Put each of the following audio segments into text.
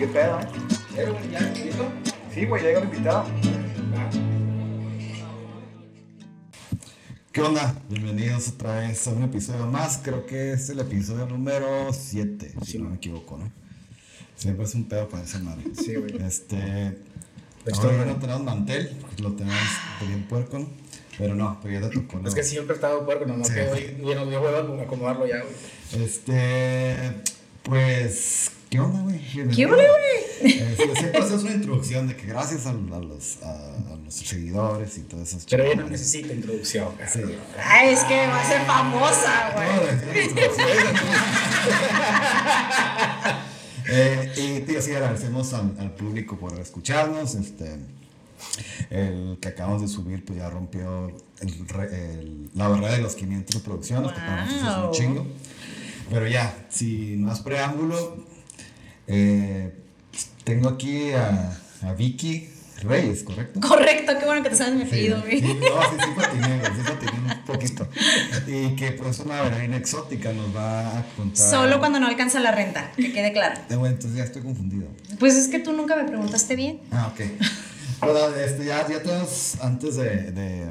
qué pedo, eh. Sí, güey, llega el invitado. ¿Qué onda? Bienvenidos otra vez a un episodio más. Creo que es el episodio número 7, si no me equivoco, ¿no? Siempre es un pedo con esa madre. Sí, güey. Este. Estoy Ahora no tenemos mantel, lo tenemos bien puerco, ¿no? Pero no, pero ya te tocó. ¿no? Es que siempre he estado puerco, nomás Sí. que hoy ya no dio huevo a acomodarlo ya, güey. Este. Pues. ¿Qué onda, güey? ¿Qué onda, güey? Este, siempre haces una introducción de que gracias a, a los, a, a nuestros seguidores y todas esas Pero ella no necesita introducción. Sí. Ay, es que va a ser famosa, güey. No, de- introducción. Eh, y tío, sí, agradecemos al, al público por escucharnos. Este, el que acabamos de subir, pues ya rompió el re- el- la barrera de los 500 reproducciones, que para nosotros es un Wow. chingo. Pero ya, sin más preámbulo, eh, tengo aquí a, a Vicky Reyes, ¿correcto? Correcto, qué bueno que te sabes mi apellido, sí, no, sí, sí patiné, sí patiné un poquito. Y que pues una bailarina exótica nos va a contar. Solo cuando no alcanza la renta, que quede claro. Eh, bueno, entonces ya estoy confundido. Pues es que tú nunca me preguntaste bien. Ah, ok. Bueno, este, ya, ya tenemos, antes de, de,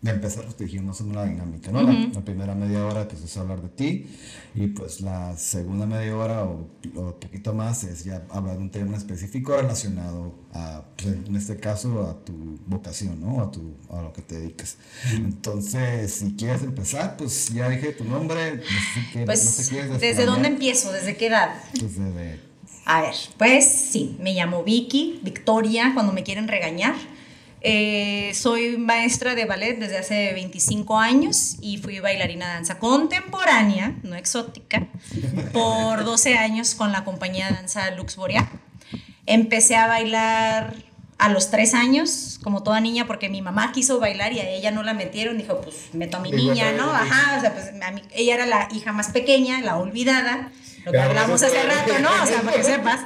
de empezar, pues te dijimos una dinámica, ¿no? La- la, primera media hora pues, es hablar de ti y pues la segunda media hora o, o poquito más es ya hablar de un tema específico relacionado a, pues, en este caso, a tu vocación, ¿no? A, tu, a lo que te dedicas. Entonces, si quieres empezar, pues ya dije tu nombre, no sé quieres- Pues, no ¿desde dónde empiezo? ¿Desde qué edad? Pues desde... A ver, pues sí, me llamo Vicky, Victoria, cuando me quieren regañar. Eh, soy maestra de ballet desde hace 25 años y fui bailarina de danza contemporánea, no exótica, por 12 años con la compañía de danza Lux Boreal. Empecé a bailar a los 3 años, como toda niña, porque mi mamá quiso bailar y a ella no la metieron. Dijo, pues meto a mi niña, ¿no? Ajá, o sea, pues mí- ella era la hija más pequeña, la olvidada, lo que hablamos hace rato, ¿no? O sea, para que sepas.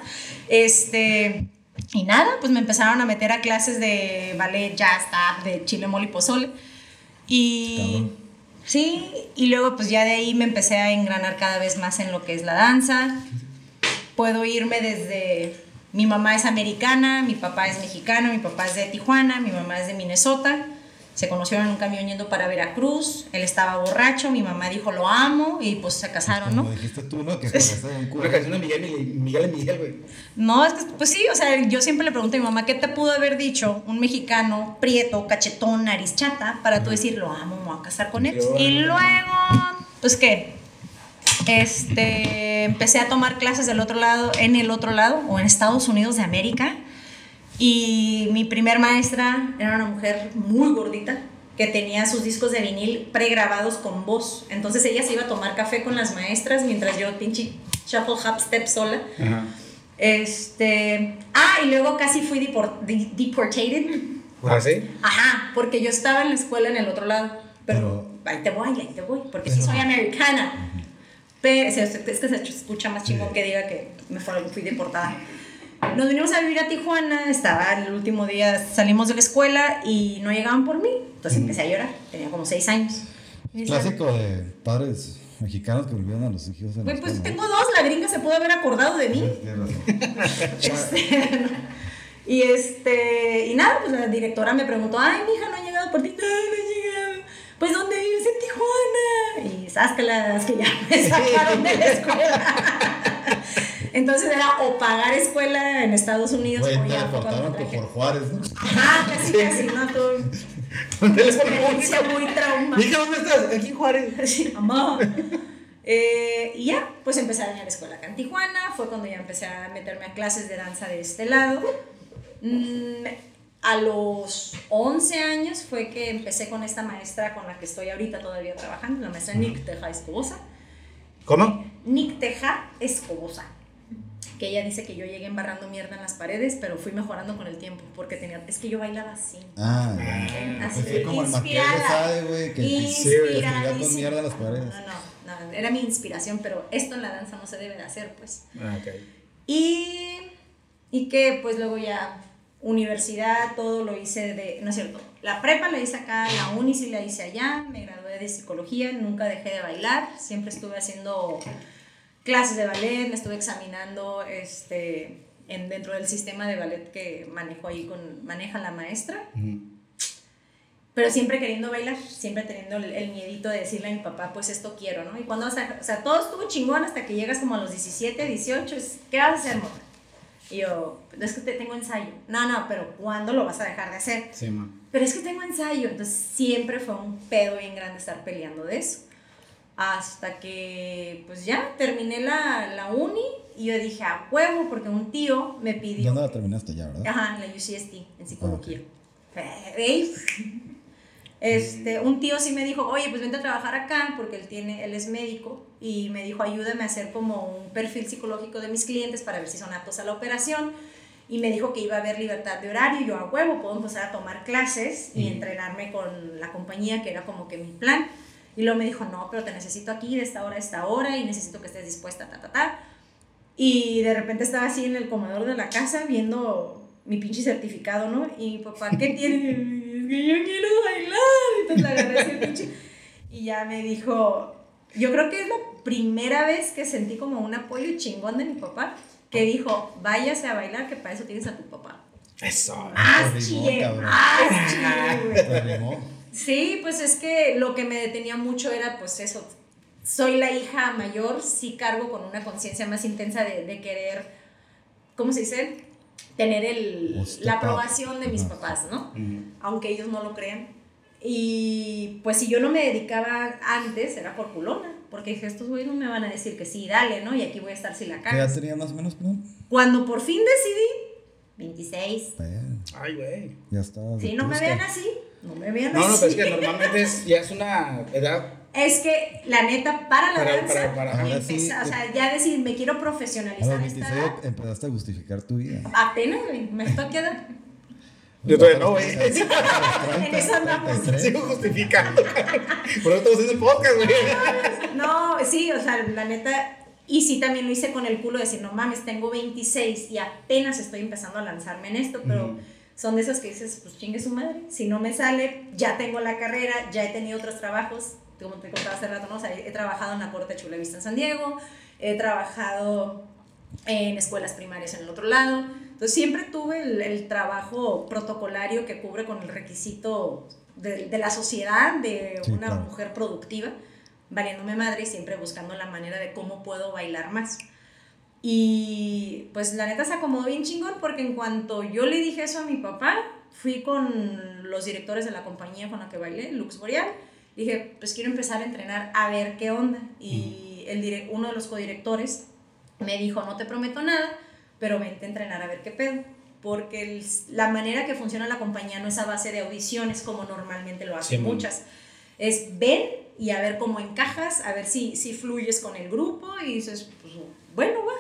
Este, y nada, pues me empezaron a meter a clases de ballet, jazz, tap, de chile, mole y pozole. Y sí, y luego pues ya de ahí me empecé a engranar cada vez más en lo que es la danza. Puedo irme desde mi mamá es americana, mi papá es mexicano, mi papá es de Tijuana, mi mamá es de Minnesota. Se conocieron en un camión yendo para Veracruz. Él estaba borracho, mi mamá dijo lo amo y pues se casaron, ¿no? Como dijiste tú, ¿no? Que un culo. Una canción de Miguel, Miguel, Miguel, y Miguel, güey. No, es que, pues sí, o sea, yo siempre le pregunto a mi mamá, ¿qué te pudo haber dicho un mexicano prieto, cachetón, nariz chata, para tú decir, lo amo, me voy a casar con él? Yo- Y luego, pues qué, este, empecé a tomar clases del otro lado, en el otro lado, o en Estados Unidos de América, y mi primer maestra era una mujer muy gordita, que tenía sus discos de vinil pregrabados con voz. Entonces ella se iba a tomar café con las maestras mientras yo pinche shuffle hop step sola. Ajá. Este. Ah, y luego casi fui depor- de- deportated. ¿Ah, sí? Ajá, porque yo estaba en la escuela en el otro lado. Pero, ahí te voy, ahí te voy, porque sí Pero- soy americana. Pero es que se escucha más chingón Sí. que diga que me fui deportada. Nos vinimos a vivir a Tijuana, estaba el último día, salimos de la escuela y no llegaban por mí. Entonces empecé a llorar, tenía como seis años. Clásico de padres mexicanos que olvidan a los hijos en pues escuela, tengo dos, la gringa se pudo haber acordado de mí. Este, y este, y nada, pues la directora me preguntó, ay, mi hija no ha llegado por ti, no, no ha llegado. Pues, ¿dónde vives? En Tijuana. Y sabes que las que ya me sacaron de la escuela. Entonces era o pagar escuela en Estados Unidos Güey, o te deportaron por, Juárez, ¿no? Ah, casi, casi, no, todo. ¿Dónde les Experiencia muy traumática. Mija, ¿dónde estás? Aquí en Juárez. Sí, mamá. Eh, y ya, pues empecé a dañar escuela acá en Tijuana. Fue cuando ya empecé a meterme a clases de danza de este lado. Mm, a los 11 años fue que empecé con esta maestra con la que estoy ahorita todavía trabajando, la maestra Nick Teja Escobosa. ¿Cómo? Nick Teja Escobosa. Que ella dice que yo llegué embarrando mierda en las paredes, pero fui mejorando con el tiempo, porque tenía, es que yo bailaba así. Ah, Así Así de como el inspirada. sabe, güey, que que escribía con mierda en las paredes. No, no, no, era mi inspiración, pero esto en la danza no se debe de hacer, pues. Ah, ok. Y, y que pues luego ya universidad, todo lo hice de, no es cierto, la prepa la hice acá, la uni sí la hice allá, me gradué de psicología, nunca dejé de bailar, siempre estuve haciendo clases de ballet, me estuve examinando este, en, dentro del sistema de ballet que manejo ahí con, maneja la maestra. Pero siempre queriendo bailar, siempre teniendo el, el, miedito de decirle a mi papá, pues esto quiero, ¿no? Y cuando, o sea, o sea, todo estuvo chingón hasta que llegas como a los 17, 18, es, ¿qué vas a hacer, mamá? Y yo, es que te tengo ensayo. No, no, pero ¿cuándo lo vas a dejar de hacer? Sí, ma. Pero es que tengo ensayo. Entonces siempre fue un pedo bien grande estar peleando de eso. Hasta que, pues ya, terminé la, la uni y yo dije, a huevo, porque un tío me pidió... ¿Dónde la terminaste ya, verdad? Ajá, en la UCST, en psicología. ¿Veis? Este, un tío sí me dijo, oye, pues vente a trabajar acá, porque él, tiene, él es médico, y me dijo, ayúdame a hacer como un perfil psicológico de mis clientes para ver si son aptos a la operación. Y me dijo que iba a haber libertad de horario, y yo a huevo puedo empezar a tomar clases y entrenarme con la compañía, que era como que mi plan. Y luego me dijo, no, pero te necesito aquí de esta hora a esta hora y necesito que estés dispuesta, ta, ta, ta. Y de repente estaba así en el comedor de la casa viendo mi pinche certificado, ¿no? Y mi papá, ¿qué tiene? que yo quiero bailar. Entonces la agarré así pinche. Y ya me dijo, yo creo que es la primera vez que sentí como un apoyo chingón de mi papá, que dijo, váyase a bailar, que para eso tienes a tu papá. Eso. ¡Ah, cabrón. ¡Ah, Sí, pues es que lo que me detenía mucho era pues eso. Soy la hija mayor, sí cargo con una conciencia más intensa de, de querer, ¿cómo se dice? Tener el, Usted la aprobación de mis papás, ¿no? Aunque ellos no lo crean. Y pues si yo no me dedicaba antes, era por culona. Porque dije, estos güeyes no me van a decir que sí, dale, ¿no? Y aquí voy a estar si la ¿Qué edad tenía más o menos, perdón? Cuando por fin decidí, 26. Bueno, Ay, güey. ya estaba. Si no me vean así, no me vean No, no, pero es que normalmente es, ya es una edad. Es que la neta, para la Para- danza, para- para- Ahora empezar, sí, o sea, ya decir, me quiero A profesionalizar los a esta 26 edad, empezaste a justificar tu vida. apenas, güey, me estoy quedando. Yo todavía no, güey. En eso andamos. Sigo justificando. Por eso estamos haciendo el podcast, güey. No, sí, o sea, la neta, y sí también lo hice con el culo de decir, no mames, tengo 26 y apenas estoy empezando a lanzarme en esto, pero son de esas que dices, pues chingue su madre, si no me sale, ya tengo la carrera, ya he tenido otros trabajos, como te contaba hace rato, ¿no? O sea, he trabajado en la Corte Chula Vista en San Diego, he trabajado en escuelas primarias en el otro lado. Entonces siempre tuve el, el trabajo protocolario que cubre con el requisito de, de la sociedad de Sí, una claro. mujer productiva, valiéndome madre y siempre buscando la manera de cómo puedo bailar más. Y pues la neta se acomodó bien chingón porque en cuanto yo le dije eso a mi papá, fui con los directores de la compañía con la que bailé, Lux Boreal, dije, pues quiero empezar a entrenar a ver qué onda. Y el uno de los codirectores me dijo, no te prometo nada, pero vente a entrenar a ver qué pedo. Porque el- la manera que funciona la compañía no es a base de audiciones como normalmente lo hacen Sí, muchas. Es ven y a ver cómo encajas, a ver si, si fluyes con el grupo y dices, pues bueno, va.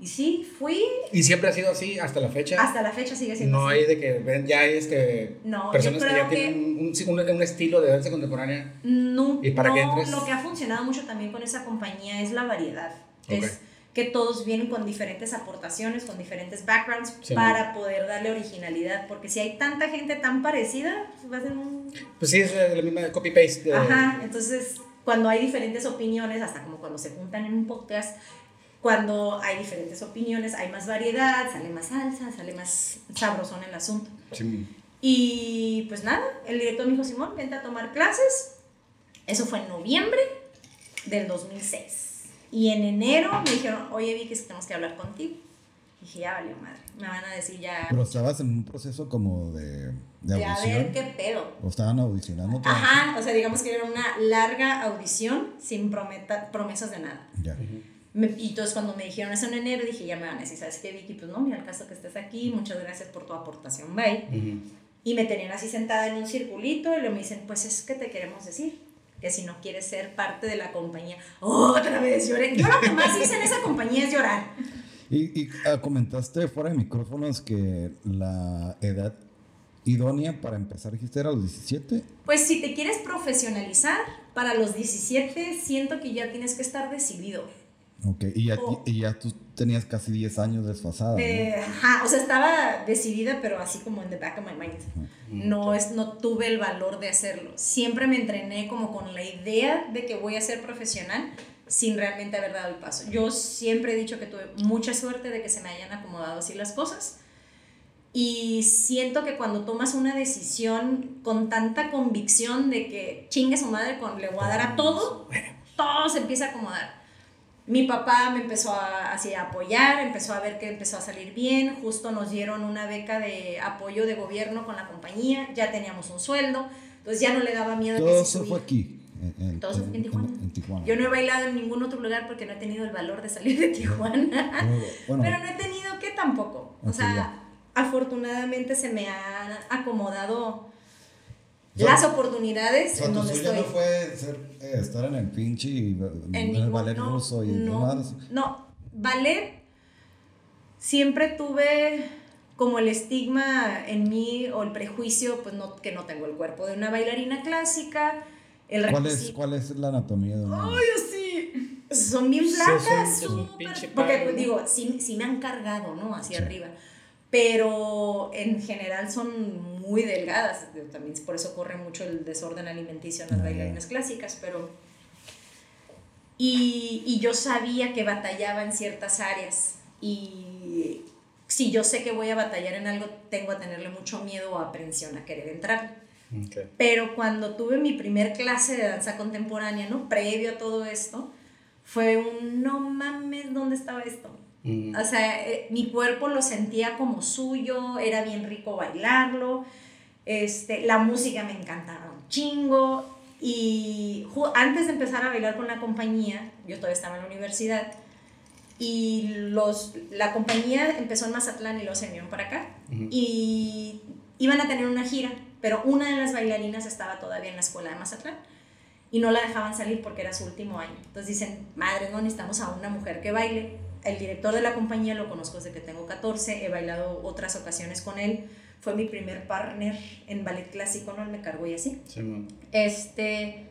Y sí, fui, Y siempre ha sido así hasta la fecha. hasta la fecha sigue siendo No así. hay de que ven, ya hay este, No, personas que ya tienen un, un- un- un estilo de danza contemporánea. No, ¿Y para no, qué entres? lo que ha funcionado mucho también con esa compañía es la variedad. Ok. Es que todos vienen con diferentes aportaciones, con diferentes backgrounds Sí. para poder darle originalidad. Porque si hay tanta gente tan parecida, pues va a ser un... Pues sí, es la misma copy-paste. de- Ajá, entonces cuando hay diferentes opiniones, hasta como cuando se juntan en un podcast, cuando hay diferentes opiniones, hay más variedad, sale más salsa, sale más sabrosón el asunto. Sí. Y pues nada, el director me dijo, Simón, vente a tomar clases. Eso fue en noviembre del 2006. Y en enero me dijeron, oye Vicky, tenemos que hablar contigo. dije, ya valió madre. Me van a decir ya Pero estabas en un proceso como de, de de a ver audición. qué pedo. O estaban audicionando. todo? Ajá, o sea, digamos que era una larga audición sin prometa, promesas de nada. Ya. Me- y entonces cuando me dijeron eso en enero, dije, ya me van a decir, ¿sabes qué, Vicky? Pues no, mira el caso que estés aquí, muchas gracias por tu aportación, bye. Ujú. Y me tenían así sentada en un circulito y luego me dicen, pues es que te queremos decir que si no quieres ser parte de la compañía, otra vez lloré. Yo lo que más hice en esa compañía es llorar. Y, y ah, comentaste fuera de micrófonos que la edad idónea para empezar, dijiste, era los 17. Pues si te quieres profesionalizar, para los 17 siento que ya tienes que estar decidido. Ok, y ya, Oh. y ya tú tenías casi 10 años desfasada. ¿no? Eh, ajá, o sea, estaba decidida, pero así como en the back of my mind. No, es, no tuve el valor de hacerlo. Siempre me entrené como con la idea de que voy a ser profesional sin realmente haber dado el paso. Yo siempre he dicho que tuve mucha suerte de que se me hayan acomodado así las cosas. Y siento que cuando tomas una decisión con tanta convicción de que chingue su madre, con, le voy a dar a todo, todo se empieza a acomodar. Mi papá me empezó a, así, a apoyar, empezó a ver que empezó a salir bien, justo nos dieron una beca de apoyo de gobierno con la compañía, ya teníamos un sueldo, entonces ya no le daba miedo Todo eso fue aquí. En, en- Todo fue en Tijuana. en Tijuana. Yo no he bailado en ningún otro lugar porque no he tenido el valor de salir de Tijuana. Bueno, bueno, Pero no he tenido que tampoco. O sea, ya. afortunadamente se me han acomodado sea, las oportunidades O sea, en tu donde sueño estoy. no fue ser, eh, estar en el pinche y en, en el ningún- ballet no, ruso y no, demás. no, ballet siempre tuve como el estigma en mí o el prejuicio, pues no, que no tengo el cuerpo de una bailarina clásica. El ¿Cuál es, ¿Cuál es la anatomía de una? Ay, sí. Son bien Sí, flacas, súper- Porque, pues, digo, sí, sí me han cargado, ¿no? Hacia arriba. Pero en general son muy delgadas. También por eso corre mucho el desorden alimenticio en las Ah, bailarinas clásicas, pero... Y, y yo sabía que batallaba en ciertas áreas. Y si yo sé que voy a batallar en algo, tengo a tenerle mucho miedo o aprensión a querer entrar. Ok. Pero cuando tuve mi primer clase de danza contemporánea, ¿no? Previo a todo esto, fue un no mames, ¿dónde estaba esto? Mm. O sea, eh, mi cuerpo lo sentía como suyo, era bien rico bailarlo, este, la música me encantaba un chingo. Y antes de empezar a bailar con la compañía, yo todavía estaba en la universidad, y los, la compañía empezó en Mazatlán y luego se vinieron para acá. Y iban a tener una gira, pero una de las bailarinas estaba todavía en la escuela de Mazatlán y no la dejaban salir porque era su último año. Entonces dicen, madre, no necesitamos a una mujer que baile. El director de la compañía lo conozco desde que tengo 14, he bailado otras ocasiones con él. Fue mi primer partner en ballet clásico, ¿no? Él me cargó y así. Sí, man. Este,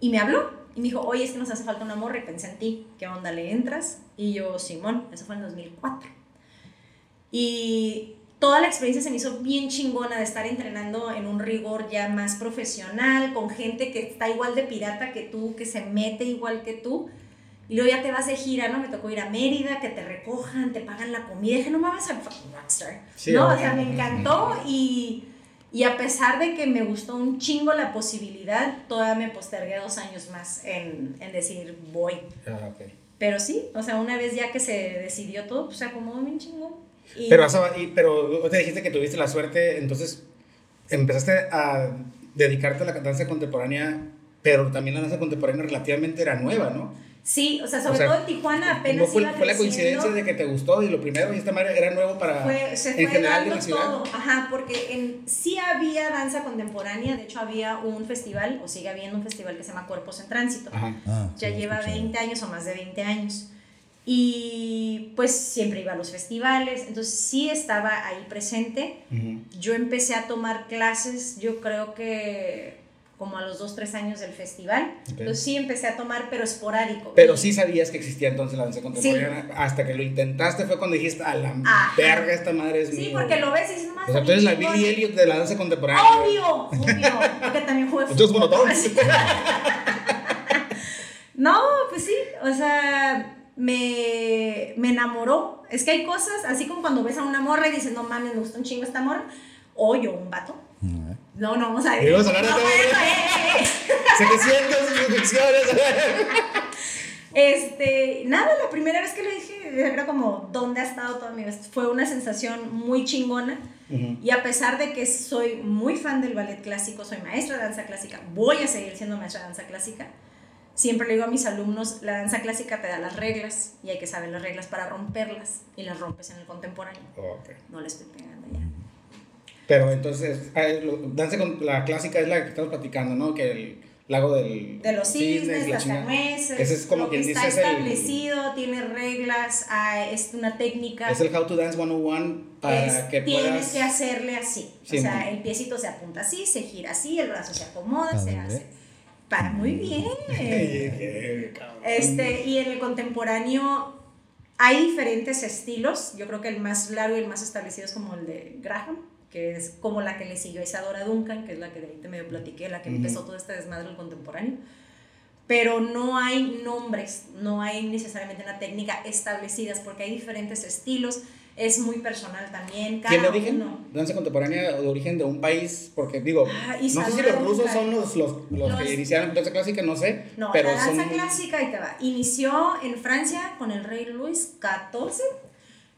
y me habló y me dijo, oye, es que nos hace falta una morra y pensé en ti, ¿qué onda le entras? Y yo, Simón, eso fue en 2004. Y toda la experiencia se me hizo bien chingona de estar entrenando en un rigor ya más profesional, con gente que está igual de pirata que tú, que se mete igual que tú. Y luego ya te vas de gira, ¿no? Me tocó ir a Mérida, que te recojan, te pagan la comida. dije, no mames, I'm fucking rockstar. Sí, no, o sea, me encantó y, y a pesar de que me gustó un chingo la posibilidad, todavía me postergué dos años más en, en decir voy. Ah, ok. Pero sí, o sea, una vez ya que se decidió todo, pues se acomodó bien chingón. Y- Pero, y- pero te dijiste que tuviste la suerte, entonces empezaste a dedicarte a la danza contemporánea, pero también la danza contemporánea relativamente era nueva, ¿no? Sí, o sea, sobre O sea, todo en Tijuana apenas ¿No fue, iba fue la coincidencia de que te gustó y lo primero y esta madre era nuevo para Fue, se en fue general de dando la ciudad? todo, ajá, porque en, sí había danza contemporánea, de hecho había un festival, o sigue habiendo un festival que se llama Cuerpos en Tránsito, Ajá. Ah, ya sí, lleva escuché. 20 años o más de 20 años, y pues siempre iba a los festivales, entonces sí estaba ahí presente, yo empecé a tomar clases, yo creo que como a los 2, 3 años del festival, Ok. entonces sí empecé a tomar, pero esporádico. Pero sí sabías que existía entonces la danza contemporánea. Hasta que lo intentaste fue cuando dijiste, a la Ajá. verga, esta madre es Sí, mía". porque lo ves y dices, nomás. O sea, tú eres la Billie Elliot de la danza contemporánea. Obvio, obvio. Porque también jugué fútbol. bueno, todos. No, pues sí, o sea, me, me enamoró. Es que hay cosas, así como cuando ves a una morra y dices, no mames, me gusta un chingo esta morra. O yo, un vato. Mm, eh. No, no, vamos a ver. Y vamos a hablar de No, todo, bueno, ¿eh? eh, eh, 700 suscripciones. Este, nada, la primera vez que lo dije, era como, ¿dónde ha estado toda mi vida? Fue una sensación muy chingona. Ujú. Y a pesar de que soy muy fan del ballet clásico, soy maestra de danza clásica, voy a seguir siendo maestra de danza clásica. Siempre le digo a mis alumnos, la danza clásica te da las reglas y hay que saber las reglas para romperlas y las rompes en el contemporáneo. Ok. No le estoy pegando ya. Pero entonces, ah, danza con la clásica es la que estamos platicando, ¿no? Que el lago del. De los cisnes, la las carmeses, Ese es como lo que quien está dice, es el- establecido, tiene reglas, ah, es una técnica. Es el How to Dance 101 para es- que tienes puedas. que hacerle así. Sí, o sea, el piecito se apunta así, se gira así, el brazo se acomoda, se hace. Va muy bien. Este, y en el contemporáneo hay diferentes estilos. Yo creo que el más largo y el más establecido es como el de Graham, que es como la que le siguió a Isadora Duncan, que es la que de ahí te medio platiqué, la que empezó todo este desmadre del contemporáneo. Pero no hay nombres, no hay necesariamente una técnica establecidas, porque hay diferentes estilos es muy personal también. Cada ¿Quién de origen? uno. Danza contemporánea de origen de un país, porque digo, Ah, no sé si los rusos son los, los, los Los- que iniciaron danza clásica, no sé, No, pero la danza son... clásica, ahí te va. Inició en Francia con el rey Luis XIV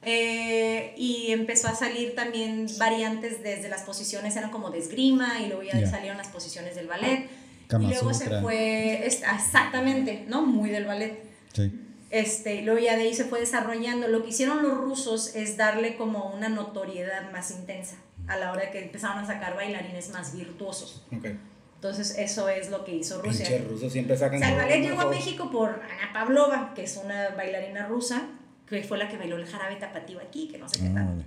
eh, y empezó a salir también variantes desde las posiciones, eran como de esgrima y luego ya Ya. salieron las posiciones del ballet. Kama y luego se Sutra. fue, es- exactamente, ¿no? Muy del ballet. Sí. Este, luego ya de ahí se fue desarrollando. Lo que hicieron los rusos es darle como una notoriedad más intensa a la hora de que empezaron a sacar bailarines más virtuosos. Ok. Entonces eso es lo que hizo Rusia. Pinche rusos siempre sacan... O sea, el ballet llegó a. México por Ana Pavlova, que es una bailarina rusa, que fue la que bailó el jarabe tapatío aquí, que no sé qué Ah, tal. vale.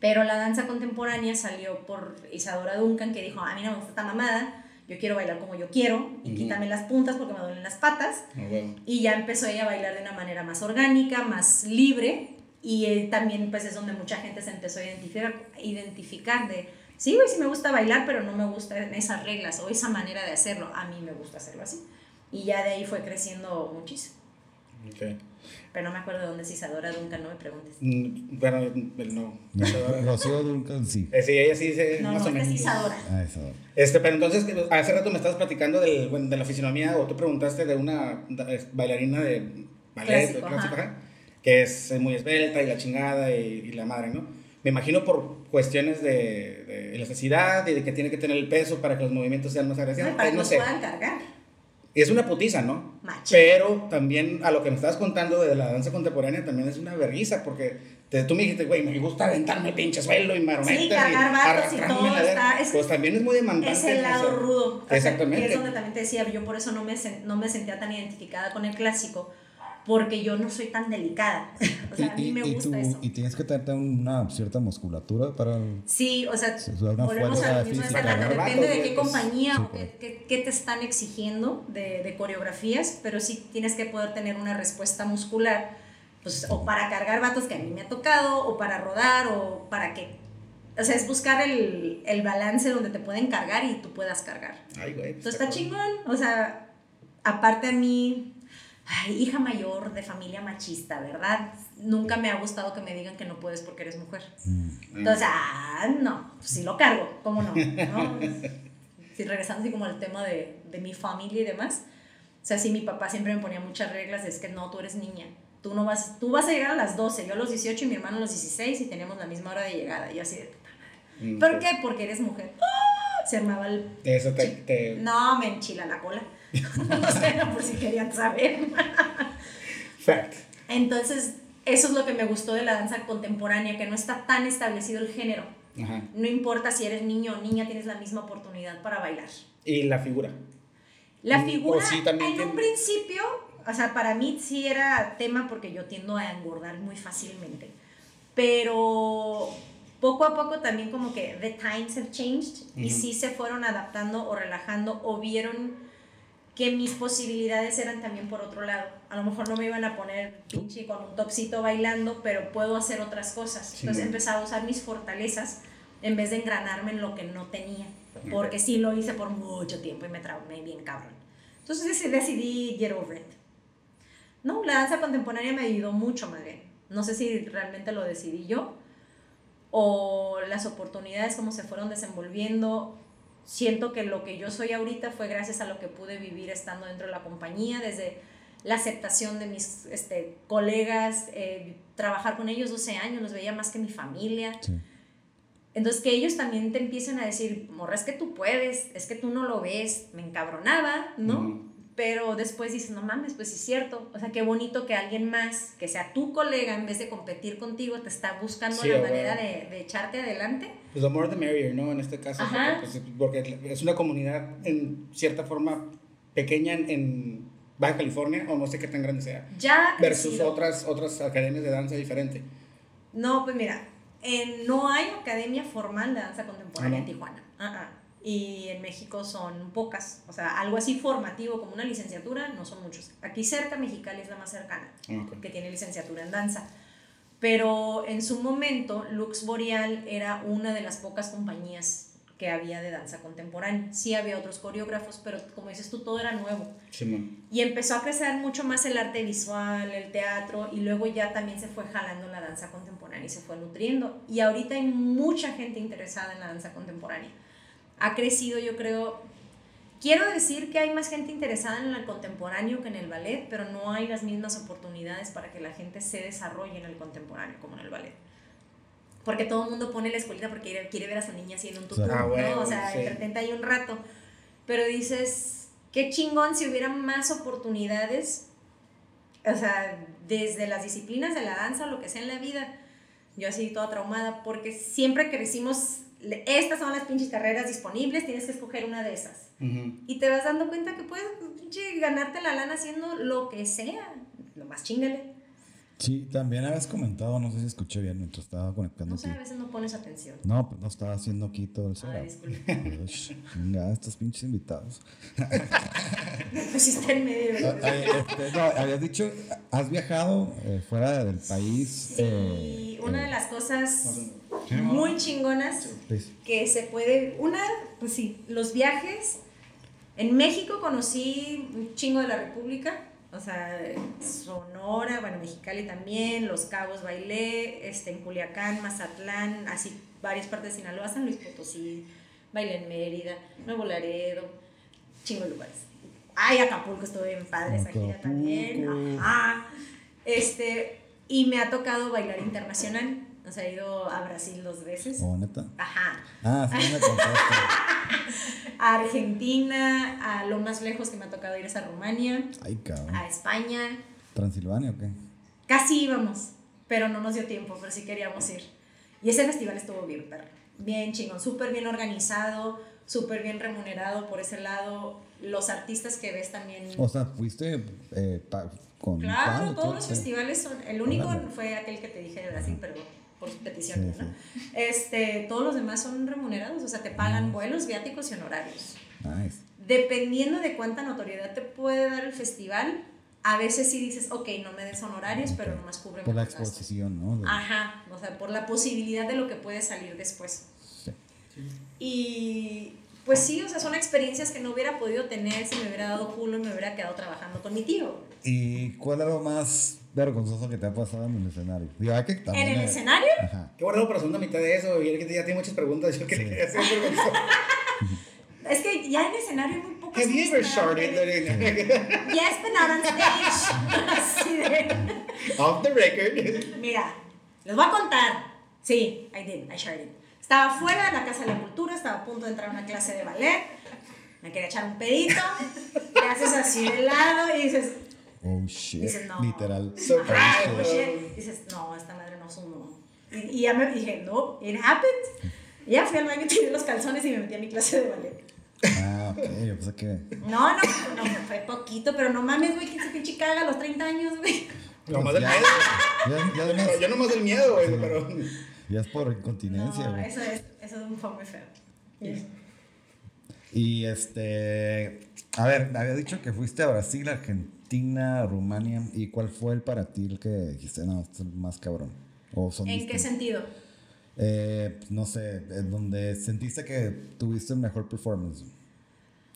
Pero la danza contemporánea salió por Isadora Duncan, que dijo, a mí no me gusta esta mamada, yo quiero bailar como yo quiero, y quítame las puntas porque me duelen las patas. Ah. Y ya empezó ella a bailar de una manera más orgánica, más libre. Y eh, también pues es donde mucha gente se empezó a identificar, identificar de, sí, güey, sí me gusta bailar, pero no me gustan esas reglas o esa manera de hacerlo. A mí me gusta hacerlo así. Y ya de ahí fue creciendo muchísimo. Ok. Pero no me acuerdo de dónde es Isadora Duncan, no me preguntes. Mm, Bueno, no. No, Rocío Duncan, sí. Eh, sí, ella sí dice No, más no, o menos. es Isadora. Ah, esa. Este, pero entonces, hace rato me estabas platicando del, bueno, de la fisionomía, o tú preguntaste de una bailarina de ballet, Clásico, clásico, ajá. ajá, que es muy esbelta y la chingada y, y la madre, ¿no? Me imagino por cuestiones de, de elasticidad y de que tiene que tener el peso para que los movimientos sean más No, agresivos. y para que no nos sé. puedan cargar. Y es una putiza, ¿no? Machín. Pero también a lo que me estabas contando de la danza contemporánea también es una vergüenza porque te- tú me dijiste, güey, me gusta aventarme el pinche suelo y marometas Sí, y vatos y arrastrarme todo, está- es- Pues también es muy demandante. Es el lado hacer- rudo. Exactamente. que es donde también te decía, yo por eso no me, no me sentía tan identificada con el clásico, porque yo no soy tan delicada. O sea, a mí me y, gusta tú- eso. y tienes que tener una cierta musculatura para... Sí, o sea, Sí, o sea, una volvemos fuerza a lo mismo de depende de qué compañía o qué, qué- qué te están exigiendo de, de coreografías, pero sí tienes que poder tener una respuesta muscular, pues o para cargar vatos que a mí me ha tocado, o para rodar, o para que... O sea, es buscar el, el balance donde te pueden cargar y tú puedas cargar. Ay, güey. pues, Entonces está chingón, o sea, aparte a mí, ay, hija mayor de familia machista, ¿verdad? Nunca me ha gustado que me digan que no puedes porque eres mujer. Mm. Entonces, ah, no, pues sí lo cargo, ¿cómo no? ¿No? Sí, regresando así como al tema de, de mi familia y demás. O sea, sí, mi papá siempre me ponía muchas reglas, es que no, tú eres niña. Tú, no vas, tú vas a llegar a las 12, yo a los 18 y mi hermano a los 16 y teníamos la misma hora de llegada. Y yo así de, Mm, ¿por sí. qué? Porque eres mujer. ¡Ah! Se armaba el Eso te. te- no, me enchila la cola. No sé, no, por si querían saber. Fact. Entonces, eso es lo que me gustó de la danza contemporánea, que no está tan establecido el género. Ajá. No importa si eres niño o niña, tienes la misma oportunidad para bailar. Y la figura. La figura, o sí, también en tiene- un principio, o sea, para mí sí era tema porque yo tiendo a engordar muy fácilmente. Pero poco a poco también como que the times have changed y Ujú. sí se fueron adaptando o relajando o vieron que mis posibilidades eran también por otro lado. A lo mejor no me iban a poner pinche con un topsito bailando, pero puedo hacer otras cosas. Sí, Entonces empezaba a usar mis fortalezas en vez de engranarme en lo que no tenía. Porque sí lo hice por mucho tiempo y me traumé bien cabrón. Entonces deci- decidí get over it. No, la danza contemporánea me ayudó mucho bien. No sé si realmente lo decidí yo o las oportunidades como se fueron desenvolviendo. Siento que lo que yo soy ahorita fue gracias a lo que pude vivir estando dentro de la compañía, desde la aceptación de mis este, colegas, eh, trabajar con ellos 12 años, los veía más que mi familia. Sí. Entonces que ellos también te empiecen a decir, morra, es que tú puedes, es que tú no lo ves, me encabronaba, ¿no? Pero después dices, no mames, pues sí es cierto. O sea, qué bonito que alguien más, que sea tu colega, en vez de competir contigo, te está buscando Sí, la manera de, de echarte adelante. Pues the more the merrier, ¿no? En este caso. Porque, pues, porque es una comunidad en cierta forma pequeña en, Baja California, o no sé qué tan grande sea. Ya Versus otras, otras academias de danza diferente. No, pues mira, en- no hay academia formal de danza contemporánea Ah, ¿no? en Tijuana. Ah, ah. Y en México son pocas. O sea, algo así formativo como una licenciatura, no son muchos. Aquí cerca, Mexicali es la más cercana, Ok. que tiene licenciatura en danza. Pero en su momento, Lux Boreal era una de las pocas compañías que había de danza contemporánea. Sí había otros coreógrafos, pero como dices tú, todo era nuevo. Simón. Y empezó a crecer mucho más el arte visual, el teatro, y luego ya también se fue jalando la danza contemporánea y se fue nutriendo. Y ahorita hay mucha gente interesada en la danza contemporánea. Ha crecido, yo creo. Quiero decir que hay más gente interesada en el contemporáneo que en el ballet, pero no hay las mismas oportunidades para que la gente se desarrolle en el contemporáneo como en el ballet. Porque todo el mundo pone la escuelita porque quiere, quiere ver a su niña haciendo un tutú, Ah, ¿no? O sea, sí. entretente ahí un rato. Pero dices, qué chingón si hubiera más oportunidades, o sea, desde las disciplinas de la danza lo que sea en la vida. Yo así toda traumada, porque siempre crecimos, estas son las pinches carreras disponibles, tienes que escoger una de esas. Y te vas dando cuenta que puedes pinche, ganarte la lana haciendo lo que sea. Lo más chingale. Sí, también habías comentado, no sé si escuché bien mientras estaba conectando No sé, aquí. a veces no pones atención. No, pues no estaba haciendo aquí todo el. Ush, Venga, estos pinches invitados. Me pusiste en medio. Ah, eh, este, no, habías dicho, has viajado eh, fuera del país. Sí, eh, una eh, de las cosas muy chingonas pues, que se puede, una, pues sí, los viajes. En México conocí un chingo de la República, o sea, Sonora, bueno, Mexicali también, Los Cabos bailé, este, en Culiacán, Mazatlán, así varias partes de Sinaloa, San Luis Potosí, bailé en Mérida, Nuevo Laredo, chingo de lugares. Ay, Acapulco estuve bien padre esa gira también. Ajá. Este, y me ha tocado bailar internacional. O sea, he ido a Brasil dos veces. oh, neta. Ajá. Ah, sí, me contaste. A Argentina, a lo más lejos que me ha tocado ir es a Rumania, Ay, cabrón. a España. ¿Transilvania o qué? Casi íbamos, pero no nos dio tiempo, pero sí queríamos ir. Y ese festival estuvo bien, perro. Bien chingón, súper bien organizado, súper bien remunerado por ese lado. Los artistas que ves también. O sea, fuiste eh, con. Claro, pago, todos todo, los festivales son. El único fue aquel que te dije de Brasil, pero por su petición, Sí, ¿no? Este, todos los demás son remunerados, o sea, te pagan vuelos, viáticos y honorarios. Nice. Dependiendo de cuánta notoriedad te puede dar el festival, a veces sí dices, ok, no me des honorarios, pero nomás cubre Por la mis gastos". exposición, ¿no? De- Ajá, o sea, por la posibilidad de lo que puede salir después. Sí. Y pues sí, o sea, son experiencias que no hubiera podido tener si me hubiera dado culo y me hubiera quedado trabajando con mi tío. ¿Y cuál es lo más vergonzoso que te ha pasado en el escenario? Digo, hay que también, ¿En el escenario? Ajá. Qué guardado para la segunda mitad de eso. Y él que ya tiene muchas preguntas. Yo que le quería hacer vergonzoso. Es que ya en escenario hay muy pocas Have you ever started. Yes, but not on stage. Así de... off the record? Mira, les voy a contar. Sí, I did, I shared it. Estaba fuera de la Casa de la Cultura, estaba a punto de entrar a una clase de ballet. Me quería echar un pedito. Te haces así de lado y dices, Oh shit. Dices, no. Literal. Surprise. Ajá, oh, shit. Dices, no, esta madre no sumó. Y, y ya me dije, no, it happened. Y ya fui al baño, tiré los calzones y me metí a mi clase de ballet. Ah, ok. Yo pensé que. No, no, no, fue poquito, pero no mames, güey, que se pinche caga a los 30 años, güey. Nomás del Ya- miedo. Ya, ya, además, Pero Yo nomás del miedo, güey. Pero. ya es por incontinencia, No, güey. eso, es, eso fue muy feo. Y este. A ver, me había dicho que fuiste a Brasil, Argentina, Rumania. ¿Y cuál fue el para ti el que dijiste, no, es el más cabrón? ¿O son ¿En qué sentido? Eh, no sé, en donde sentiste que tuviste un mejor performance.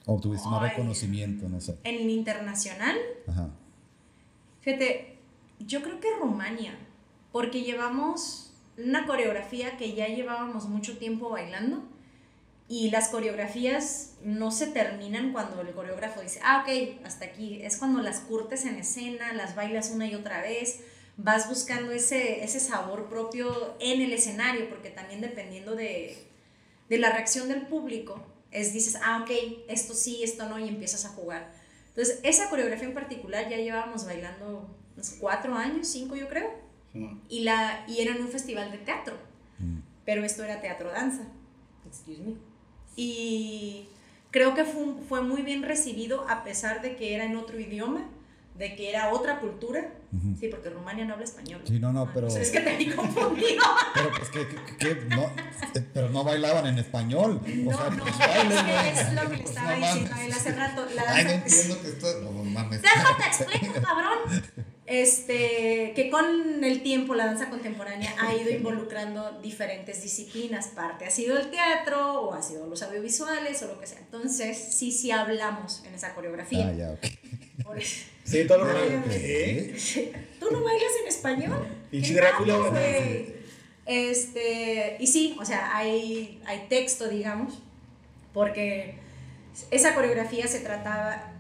O tuviste más reconocimiento, no sé. En internacional, Ajá. fíjate, yo creo que Rumania, porque llevamos una coreografía que ya llevábamos mucho tiempo bailando y las coreografías no se terminan cuando el coreógrafo dice, ah, ok, hasta aquí. Es cuando las curtes en escena, las bailas una y otra vez, vas buscando ese, ese sabor propio en el escenario, porque también dependiendo de, de la reacción del público, es dices, ah, ok, esto sí, esto no, y empiezas a jugar. Entonces, esa coreografía en particular ya llevábamos bailando unos cuatro años, cinco yo creo, y, la, y era en un festival de teatro, Mm. pero esto era teatro-danza. Excuse me. Y creo que fue, fue muy bien recibido a pesar de que era en otro idioma. de que era otra cultura. Sí, porque Rumania no habla español. Sí, no, no, Ah, pero- pues es que te vi confundido. Pero pues que, que- que no, eh, pero no bailaban en español. O No, sea, no, pues es bailen, que güey. es lo que le Pues, estaba no diciendo él hace rato. La Ay, no entiendo que esto. No mames. Déjate explico, cabrón. Este, que con el tiempo la danza contemporánea ha ido involucrando diferentes disciplinas. Parte ha sido el teatro o ha sido los audiovisuales o lo que sea. Entonces, sí, sí hablamos en esa coreografía. Ah, ya, ok. Por eso. Sí, todo lo Ay, que. ¿Tú no bailas en español? ¿Qué Drácula? Este, y sí, o sea, hay, hay texto, digamos, porque esa coreografía se trataba,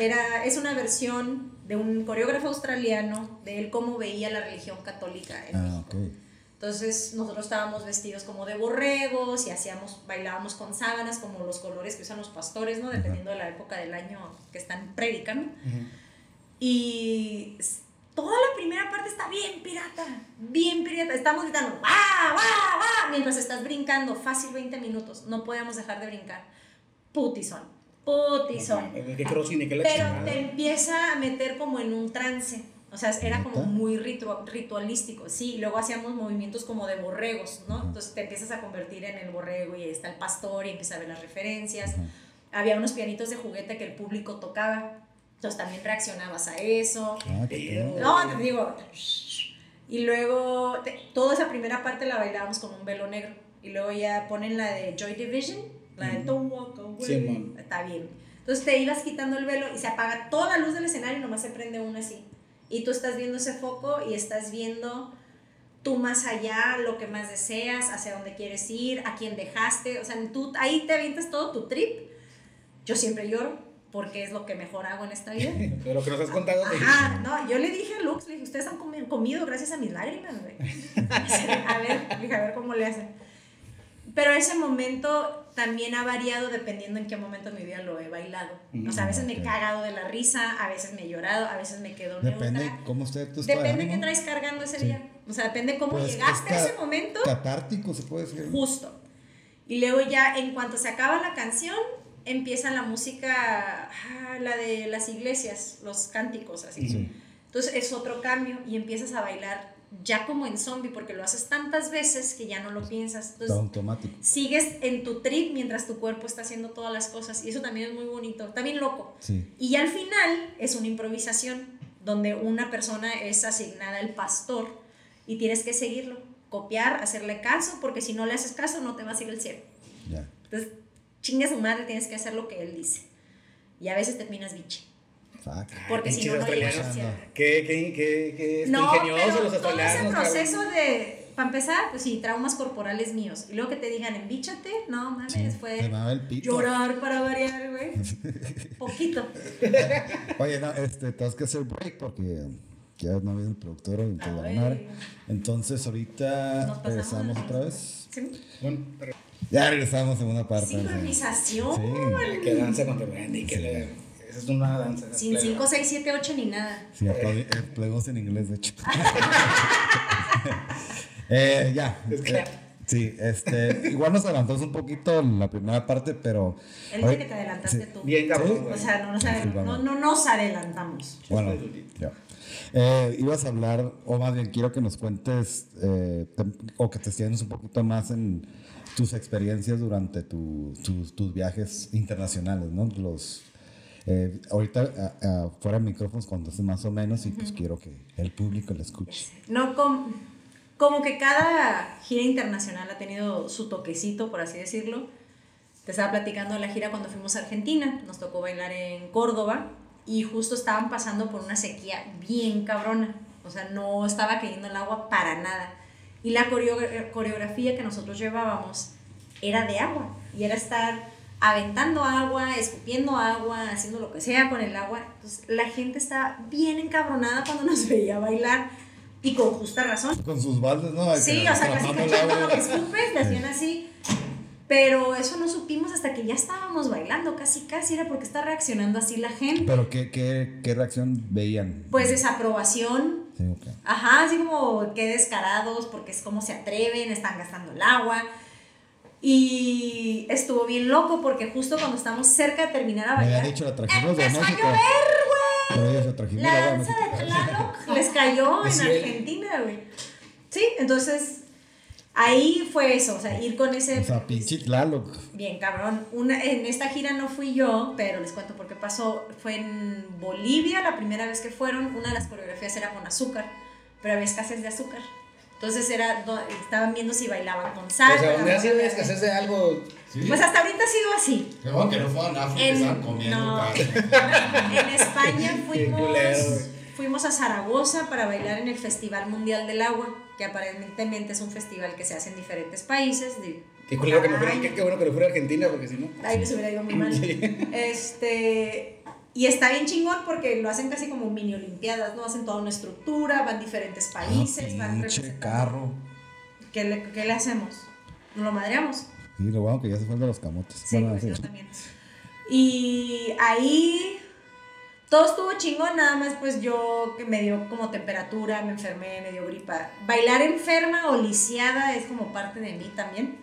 era, es una versión de un coreógrafo australiano, de él cómo veía la religión católica en Ah, México. ok. Entonces nosotros estábamos vestidos como de borregos y hacíamos, bailábamos con sábanas como los colores que usan los pastores, ¿no? Dependiendo de la época del año que están predicando. Y s- toda la primera parte está bien pirata, bien pirata. Estamos gritando, ¡va, va, va! Mientras estás brincando, fácil 20 minutos. No podíamos dejar de brincar. Putizón, putizón. ¿Qué crossing y qué la Pero te empieza a meter como en un trance. O sea, era como muy ritu- ritualístico, sí. Luego hacíamos movimientos como de borregos, ¿no? Entonces te empiezas a convertir en el borrego y ahí está el pastor y empieza a ver las referencias. Había unos pianitos de juguete que el público tocaba. Entonces también reaccionabas a eso. Ah. No, te digo. Y luego te- toda esa primera parte la bailábamos con un velo negro. Y luego ya ponen la de Joy Division, la de Don't Walk Away. Simón. Está bien. Entonces te ibas quitando el velo y se apaga toda la luz del escenario y nomás se prende una así. Y tú estás viendo ese foco y estás viendo tú más allá, lo que más deseas, hacia dónde quieres ir, a quién dejaste. O sea, tú ahí te avientas todo tu trip. Yo siempre lloro porque es lo que mejor hago en esta vida. De lo que nos has contado. sí. Ajá, no, yo le dije a Lux, le dije, ustedes han comi- comido gracias a mis lágrimas, güey. a ver, dije, a ver cómo le hacen. Pero ese momento también ha variado dependiendo en qué momento de mi vida lo he bailado. O sea, a veces me he cagado de la risa, a veces me he llorado, a veces me quedo Depende neutra. cómo esté tu estado de Depende qué traes cargando ese Sí. día. O sea, depende cómo Pues, llegaste a ese momento. Catártico, se puede decir. Justo. Y luego ya en cuanto se acaba la canción, empieza la música, ah, la de las iglesias, los cánticos así. Sí. Entonces es otro cambio y empiezas a bailar ya como en zombie porque lo haces tantas veces que ya no lo piensas. Está Entonces automático. sigues en tu trip mientras tu cuerpo está haciendo todas las cosas y eso también es muy bonito, también loco. Sí. Y ya al final es una improvisación donde una persona es asignada el pastor y tienes que seguirlo, copiar, hacerle caso, porque si no le haces caso no te va a seguir el cielo. Ya. Entonces, chinga su madre, tienes que hacer lo que él dice. Y a veces terminas biche, Fuck. porque si no, no llegas australianos. Qué, qué, qué, qué No, ingeniosos pero los todo ese australianos. proceso cabrón. de, para empezar, pues sí, traumas corporales míos. Y luego que te digan, embíchate, no mames, Sí, fue llorar para variar, güey. Poquito. Oye, no, este, tenemos que hacer break porque ya no viene el productor a Ay. ganar. Entonces, ahorita regresamos otra vez. Sí. Bueno, pero Ya regresamos en una parte. Sincronización. Sí. que danza contemporánea y que le- Esa es una danza. Sin plena. 5, 6, 7, 8 ni nada. Sí, aplaudi- aplaudimos en inglés, de hecho. eh, ya. Es eh, claro. sí, este, igual nos adelantamos un poquito en la primera parte, pero. Él dice Oye, que te adelantaste sí. tú. Bien, cabrón. Sí. O sea, no nos, adel- Discúlpame. no, no nos adelantamos. Bueno, ya. Eh, ibas a hablar, o más bien quiero que nos cuentes, eh, te- o que te extiendas un poquito más en tus experiencias durante tu- tus- tus viajes internacionales, ¿no? Los, eh, ahorita a- a- fuera de micrófonos contaste más o menos y pues quiero que el público lo escuche. No, com- como que cada gira internacional ha tenido su toquecito, por así decirlo. Te estaba platicando de la gira cuando fuimos a Argentina, nos tocó bailar en Córdoba y justo estaban pasando por una sequía bien cabrona, o sea, no estaba cayendo el agua para nada. Y la coreo- coreografía que nosotros llevábamos era de agua y era estar aventando agua, escupiendo agua, haciendo lo que sea con el agua. Entonces la gente estaba bien encabronada cuando nos veía bailar y con justa razón. Con sus baldes, ¿no? Ay, Sí, o sea, casi cachando lo que escupes, le hacían así. Pero eso no supimos hasta que ya estábamos bailando, casi casi era porque está reaccionando así la gente. Pero ¿qué, qué, qué reacción veían? Pues desaprobación, Sí, ok. ajá, así como qué descarados, porque es como se atreven, están gastando el agua. Y estuvo bien loco porque justo cuando estamos cerca de terminar a Me habían bailar, dicho, la trajimos de empezó a México. llover, trajimos La danza México. de Tlaloc les cayó en. Argentina, güey. Sí, entonces ahí fue eso, o sea, ir con ese... O sea, pinche Tlaloc. Bien, cabrón. Una, en esta gira no fui yo, pero les cuento por qué pasó. Fue en Bolivia la primera vez que fueron. Una de las coreografías era con azúcar, pero había escasez de azúcar. Entonces era, estaban viendo si bailaban con sal. O sea, donde ha bailaban sido con- escasez de algo. Pues hasta ahorita ha sido así. Qué bueno que no fueron a África, En- estaban comiendo no. En España fuimos, fuimos a Zaragoza para bailar en el Festival Mundial del Agua, que aparentemente es un festival que se hace en diferentes países. de- Qué, culero que no fuera- qué, qué bueno que no fuera a Argentina, porque si no. Ahí les hubiera ido muy mal. Sí. Este, y está bien chingón porque lo hacen casi como mini olimpiadas, ¿no? Hacen toda una estructura, van diferentes países, van Ah, pinche representando. carro. ¿Qué le, qué le hacemos? ¿Nos lo madreamos? Sí, lo bueno que ya se fue el de los camotes. Sí, Bueno, pues yo también. Y ahí todo estuvo chingón, nada más pues yo que me dio como temperatura, me enfermé, me dio gripa. Bailar enferma o lisiada es como parte de mí también.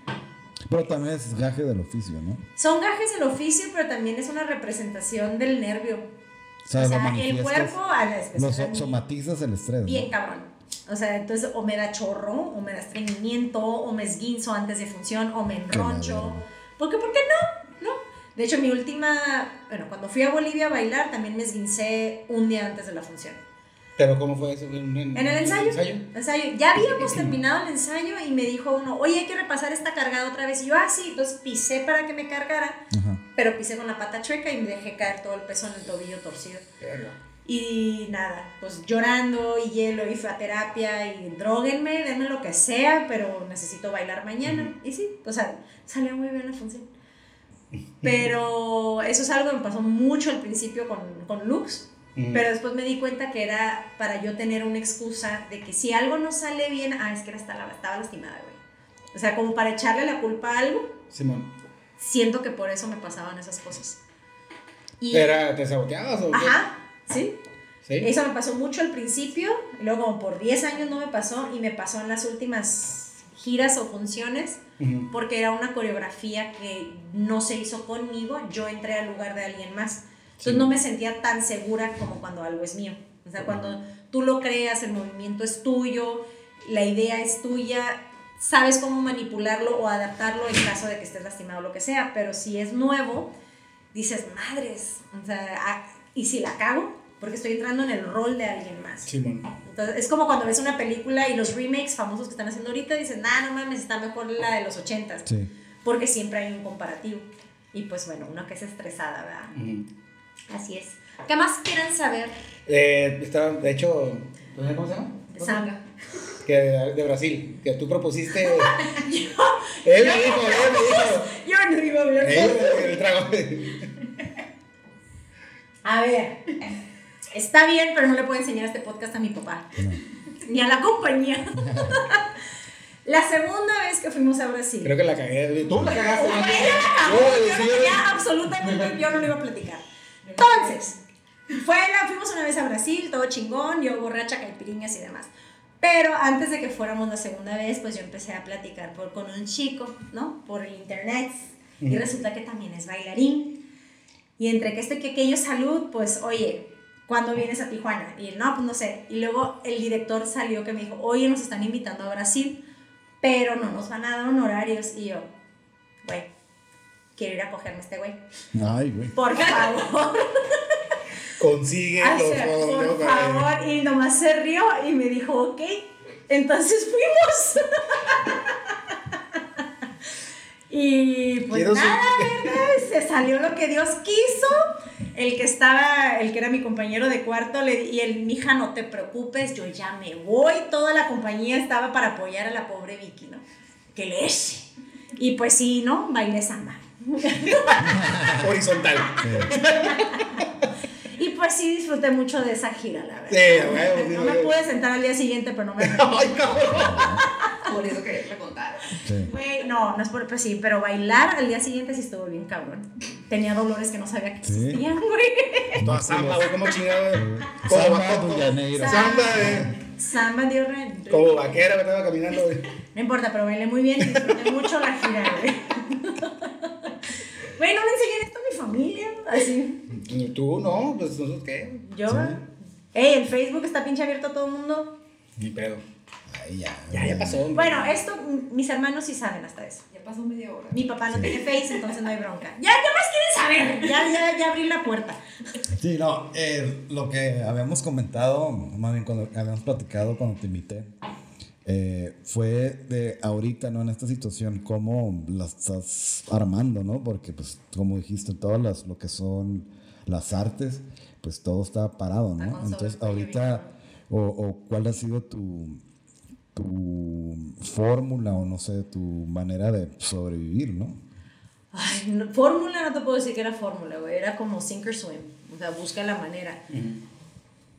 Pero también es gaje del oficio, ¿no? Son gajes del oficio, pero también es una representación del nervio. O sea, O sea, el cuerpo a la Lo especial so- somatizas el estrés. ¿no? bien cabrón. O sea, entonces o me da chorro, o me da estreñimiento, o me esguinzo antes de función, o me enroncho. ¿Por qué? ¿Por qué no? ¿No? De hecho, mi última, bueno, cuando fui a Bolivia a bailar, también me esguincé un día antes de la función. Pero ¿cómo fue eso? ¿En, En el ensayo. ensayo. Ya habíamos terminado el ensayo y me dijo uno, oye, hay que repasar esta cargada otra vez. Y yo, ah, sí, entonces pisé para que me cargara, Ajá. pero pisé con la pata chueca y me dejé caer todo el peso en el tobillo torcido. Y nada, pues llorando y hielo y fui a terapia y droguenme, denme lo que sea, pero necesito bailar mañana. Y sí, o sea, salió muy bien la función. Pero eso es algo que me pasó mucho al principio con, con Lux, pero después me di cuenta que era para yo tener una excusa de que si algo no sale bien, ah, es que era estaba, estaba lastimada, güey. O sea, como para echarle la culpa a algo, Simón. siento que por eso me pasaban esas cosas. Y, ¿Era, ¿Te saboteabas o qué? ajá, sí. ¿Sí? Eso me pasó mucho al principio, luego como por 10 años no me pasó y me pasó en las últimas giras o funciones porque era una coreografía que no se hizo conmigo, yo entré al lugar de alguien más. Entonces Sí. no me sentía tan segura como cuando algo es mío. O sea, cuando tú lo creas, el movimiento es tuyo, la idea es tuya, sabes cómo manipularlo o adaptarlo en caso de que estés lastimado o lo que sea, pero si es nuevo, dices, madres, o sea, ah, ¿y si la cago? Porque estoy entrando en el rol de alguien más. Simón. Entonces, es como cuando ves una película y los remakes famosos que están haciendo ahorita dicen, nah, no mames, está mejor la de los ochentas. Sí. Porque siempre hay un comparativo. Y pues bueno, una que es estresada, ¿verdad? Ujú. Así es. ¿Qué más quieren saber? Eh, de hecho, ¿cómo se llama? Sanga. Que de, de Brasil, que tú propusiste. Él me dijo, él me dijo. Yo no iba a hablar. Él, el trago. A ver, está bien, pero no le puedo enseñar este podcast a mi papá. Ni a la compañía. la segunda vez que fuimos a Brasil. Creo que la cagué. Tú la cagaste. ¿no? la cagó, Yo, yo yo- absolutamente yo no lo iba a platicar. Entonces, fue la, fuimos una vez a Brasil, todo chingón, yo borracha, caipiriñas y demás. Pero antes de que fuéramos la segunda vez, pues yo empecé a platicar por, con un chico, ¿no? Por el internet. Y resulta que también es bailarín. Y entre que esto y que aquello salud, pues, oye, ¿cuándo vienes a Tijuana? Y él, no, pues no sé. Y luego el director salió que me dijo, oye, nos están invitando a Brasil, pero no nos van a dar honorarios. Y yo, güey, quiero ir a cogerme a este güey. Ay, güey. Por favor. Consigue O los por para- favor. Y nomás se rió y me dijo, ok. Entonces fuimos. y pues Quiero su- nada, ¿verdad? Se salió lo que Dios quiso. El que estaba, el que era mi compañero de cuarto, le, y el, mija, no te preocupes, yo ya me voy. Toda la compañía estaba para apoyar a la pobre Vicky, ¿no? Que le eche. Y pues sí, ¿no? Bailé samba. Horizontal. Y pues sí disfruté mucho de esa gira, la verdad. Sí, sí, no me pude sentar al día siguiente, pero no me Ay, cabrón. Por eso quería preguntar. Sí. Güey, no, no es por, pues sí, pero bailar al día siguiente sí estuvo bien cabrón. Tenía dolores que no sabía que existían, güey. Toda samba, güey, como chingado. Samba, Como Dullaneira. Samba, eh. Samba dio re- Como vaquera, me estaba caminando, güey. No importa, pero bailé muy bien y disfruté mucho la gira, güey. Güey, no le enseñé esto a mi familia, así. Y Tú, no, pues nosotros qué. Yo, Ey, el Facebook está pinche abierto a todo el mundo. Ni pedo. Ay, ya. Ya, ya pasó. hombre. Bueno, esto, mis hermanos sí saben hasta eso. Ya pasó media hora. Mi papá no tiene Face, entonces no hay bronca. Ya, ¿qué más quieren saber? Ya, ya, ya abrí la puerta. Sí, no, eh, lo que habíamos comentado, más bien cuando habíamos platicado cuando te invité, eh, fue de ahorita, ¿no? En esta situación, cómo la estás armando, ¿no? Porque, pues, como dijiste, todas las, lo que son las artes, pues todo está parado, ¿no? Entonces, ahorita, o, o cuál ha sido tu, tu fórmula o no sé, tu manera de sobrevivir, ¿no? Ay, no- fórmula no te puedo decir que era fórmula, güey. Era como sink or swim. O sea, busca la manera.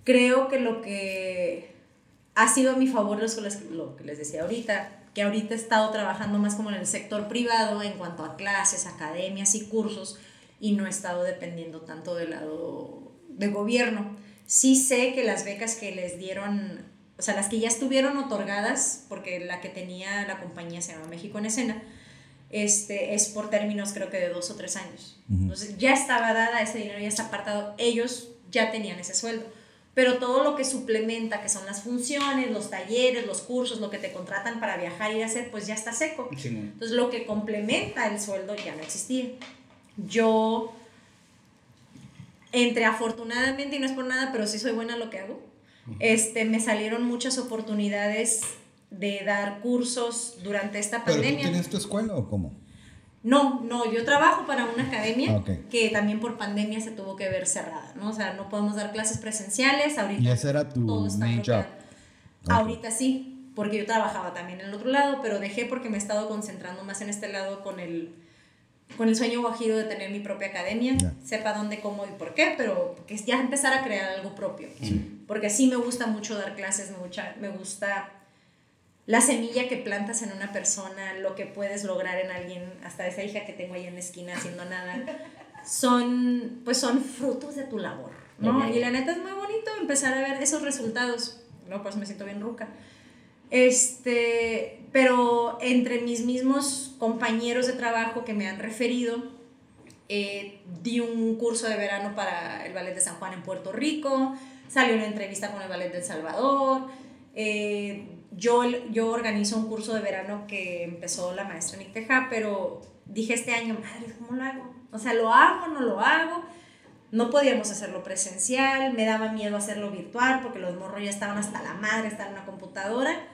Creo que lo que ha sido a mi favor es lo que les decía ahorita, que ahorita he estado trabajando más como en el sector privado en cuanto a clases, academias y cursos y no he estado dependiendo tanto del lado de gobierno. Sí sé que las becas que les dieron, o sea, las que ya estuvieron otorgadas, porque la que tenía la compañía se llama México en Escena, este, es por términos creo que de dos o tres años. Entonces ya estaba dada, ese dinero ya está apartado, ellos ya tenían ese sueldo. Pero todo lo que suplementa, que son las funciones, los talleres, los cursos, lo que te contratan para viajar y hacer, pues ya está seco. Sí. Entonces lo que complementa el sueldo ya no existía. Yo, entre afortunadamente, y no es por nada, pero sí soy buena en lo que hago, este, me salieron muchas oportunidades de dar cursos durante esta ¿Pero tú pandemia. tienes tu escuela o cómo? No, no, yo trabajo para una academia que también por pandemia se tuvo que ver cerrada, ¿no? O sea, no podemos dar clases presenciales, ahorita Y ese era tu main job. Ahorita sí, porque yo trabajaba también en el otro lado, pero dejé porque me he estado concentrando más en este lado con el, con el sueño guajiro de tener mi propia academia, Ya. sepa dónde, cómo y por qué, pero que ya empezar a crear algo propio. Porque sí me gusta mucho dar clases, me gusta, me gusta la semilla que plantas en una persona, lo que puedes lograr en alguien, hasta esa hija que tengo ahí en la esquina haciendo nada, son, pues son frutos de tu labor, ¿no? Y la neta es muy bonito empezar a ver esos resultados, ¿no? Pues me siento bien ruca. Este, pero entre mis mismos compañeros de trabajo que me han referido, eh, di un curso de verano para el Ballet de San Juan en Puerto Rico, salió una entrevista con el Ballet del Salvador, eh, yo, yo organizo un curso de verano que empezó la maestra Nick Teja, pero dije este año, madre, ¿cómo lo hago? O sea, ¿lo hago no lo hago? No podíamos hacerlo presencial, me daba miedo hacerlo virtual porque los morros ya estaban hasta la madre, estaban en una computadora.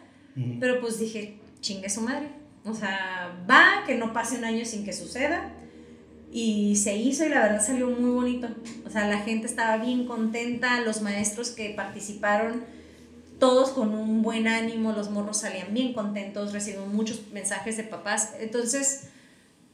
Pero pues dije, chingue su madre. O sea, va, que no pase un año sin que suceda. Y se hizo y la verdad salió muy bonito. O sea, la gente estaba bien contenta, los maestros que participaron, todos con un buen ánimo, los morros salían bien contentos, recibimos muchos mensajes de papás. Entonces,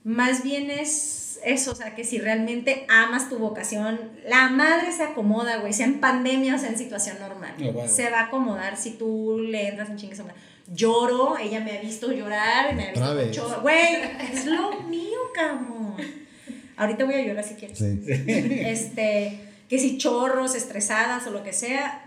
más bien es eso, o sea, que si realmente amas tu vocación, la madre se acomoda, güey, sea en pandemia o sea en situación normal. Oh, wow. Se va a acomodar si tú le entras en chingue su madre. Lloro, ella me ha visto llorar, me ha visto chorro. Güey, es lo mío, cabrón. Ahorita voy a llorar si quieres Sí. este, que si chorros, estresadas o lo que sea,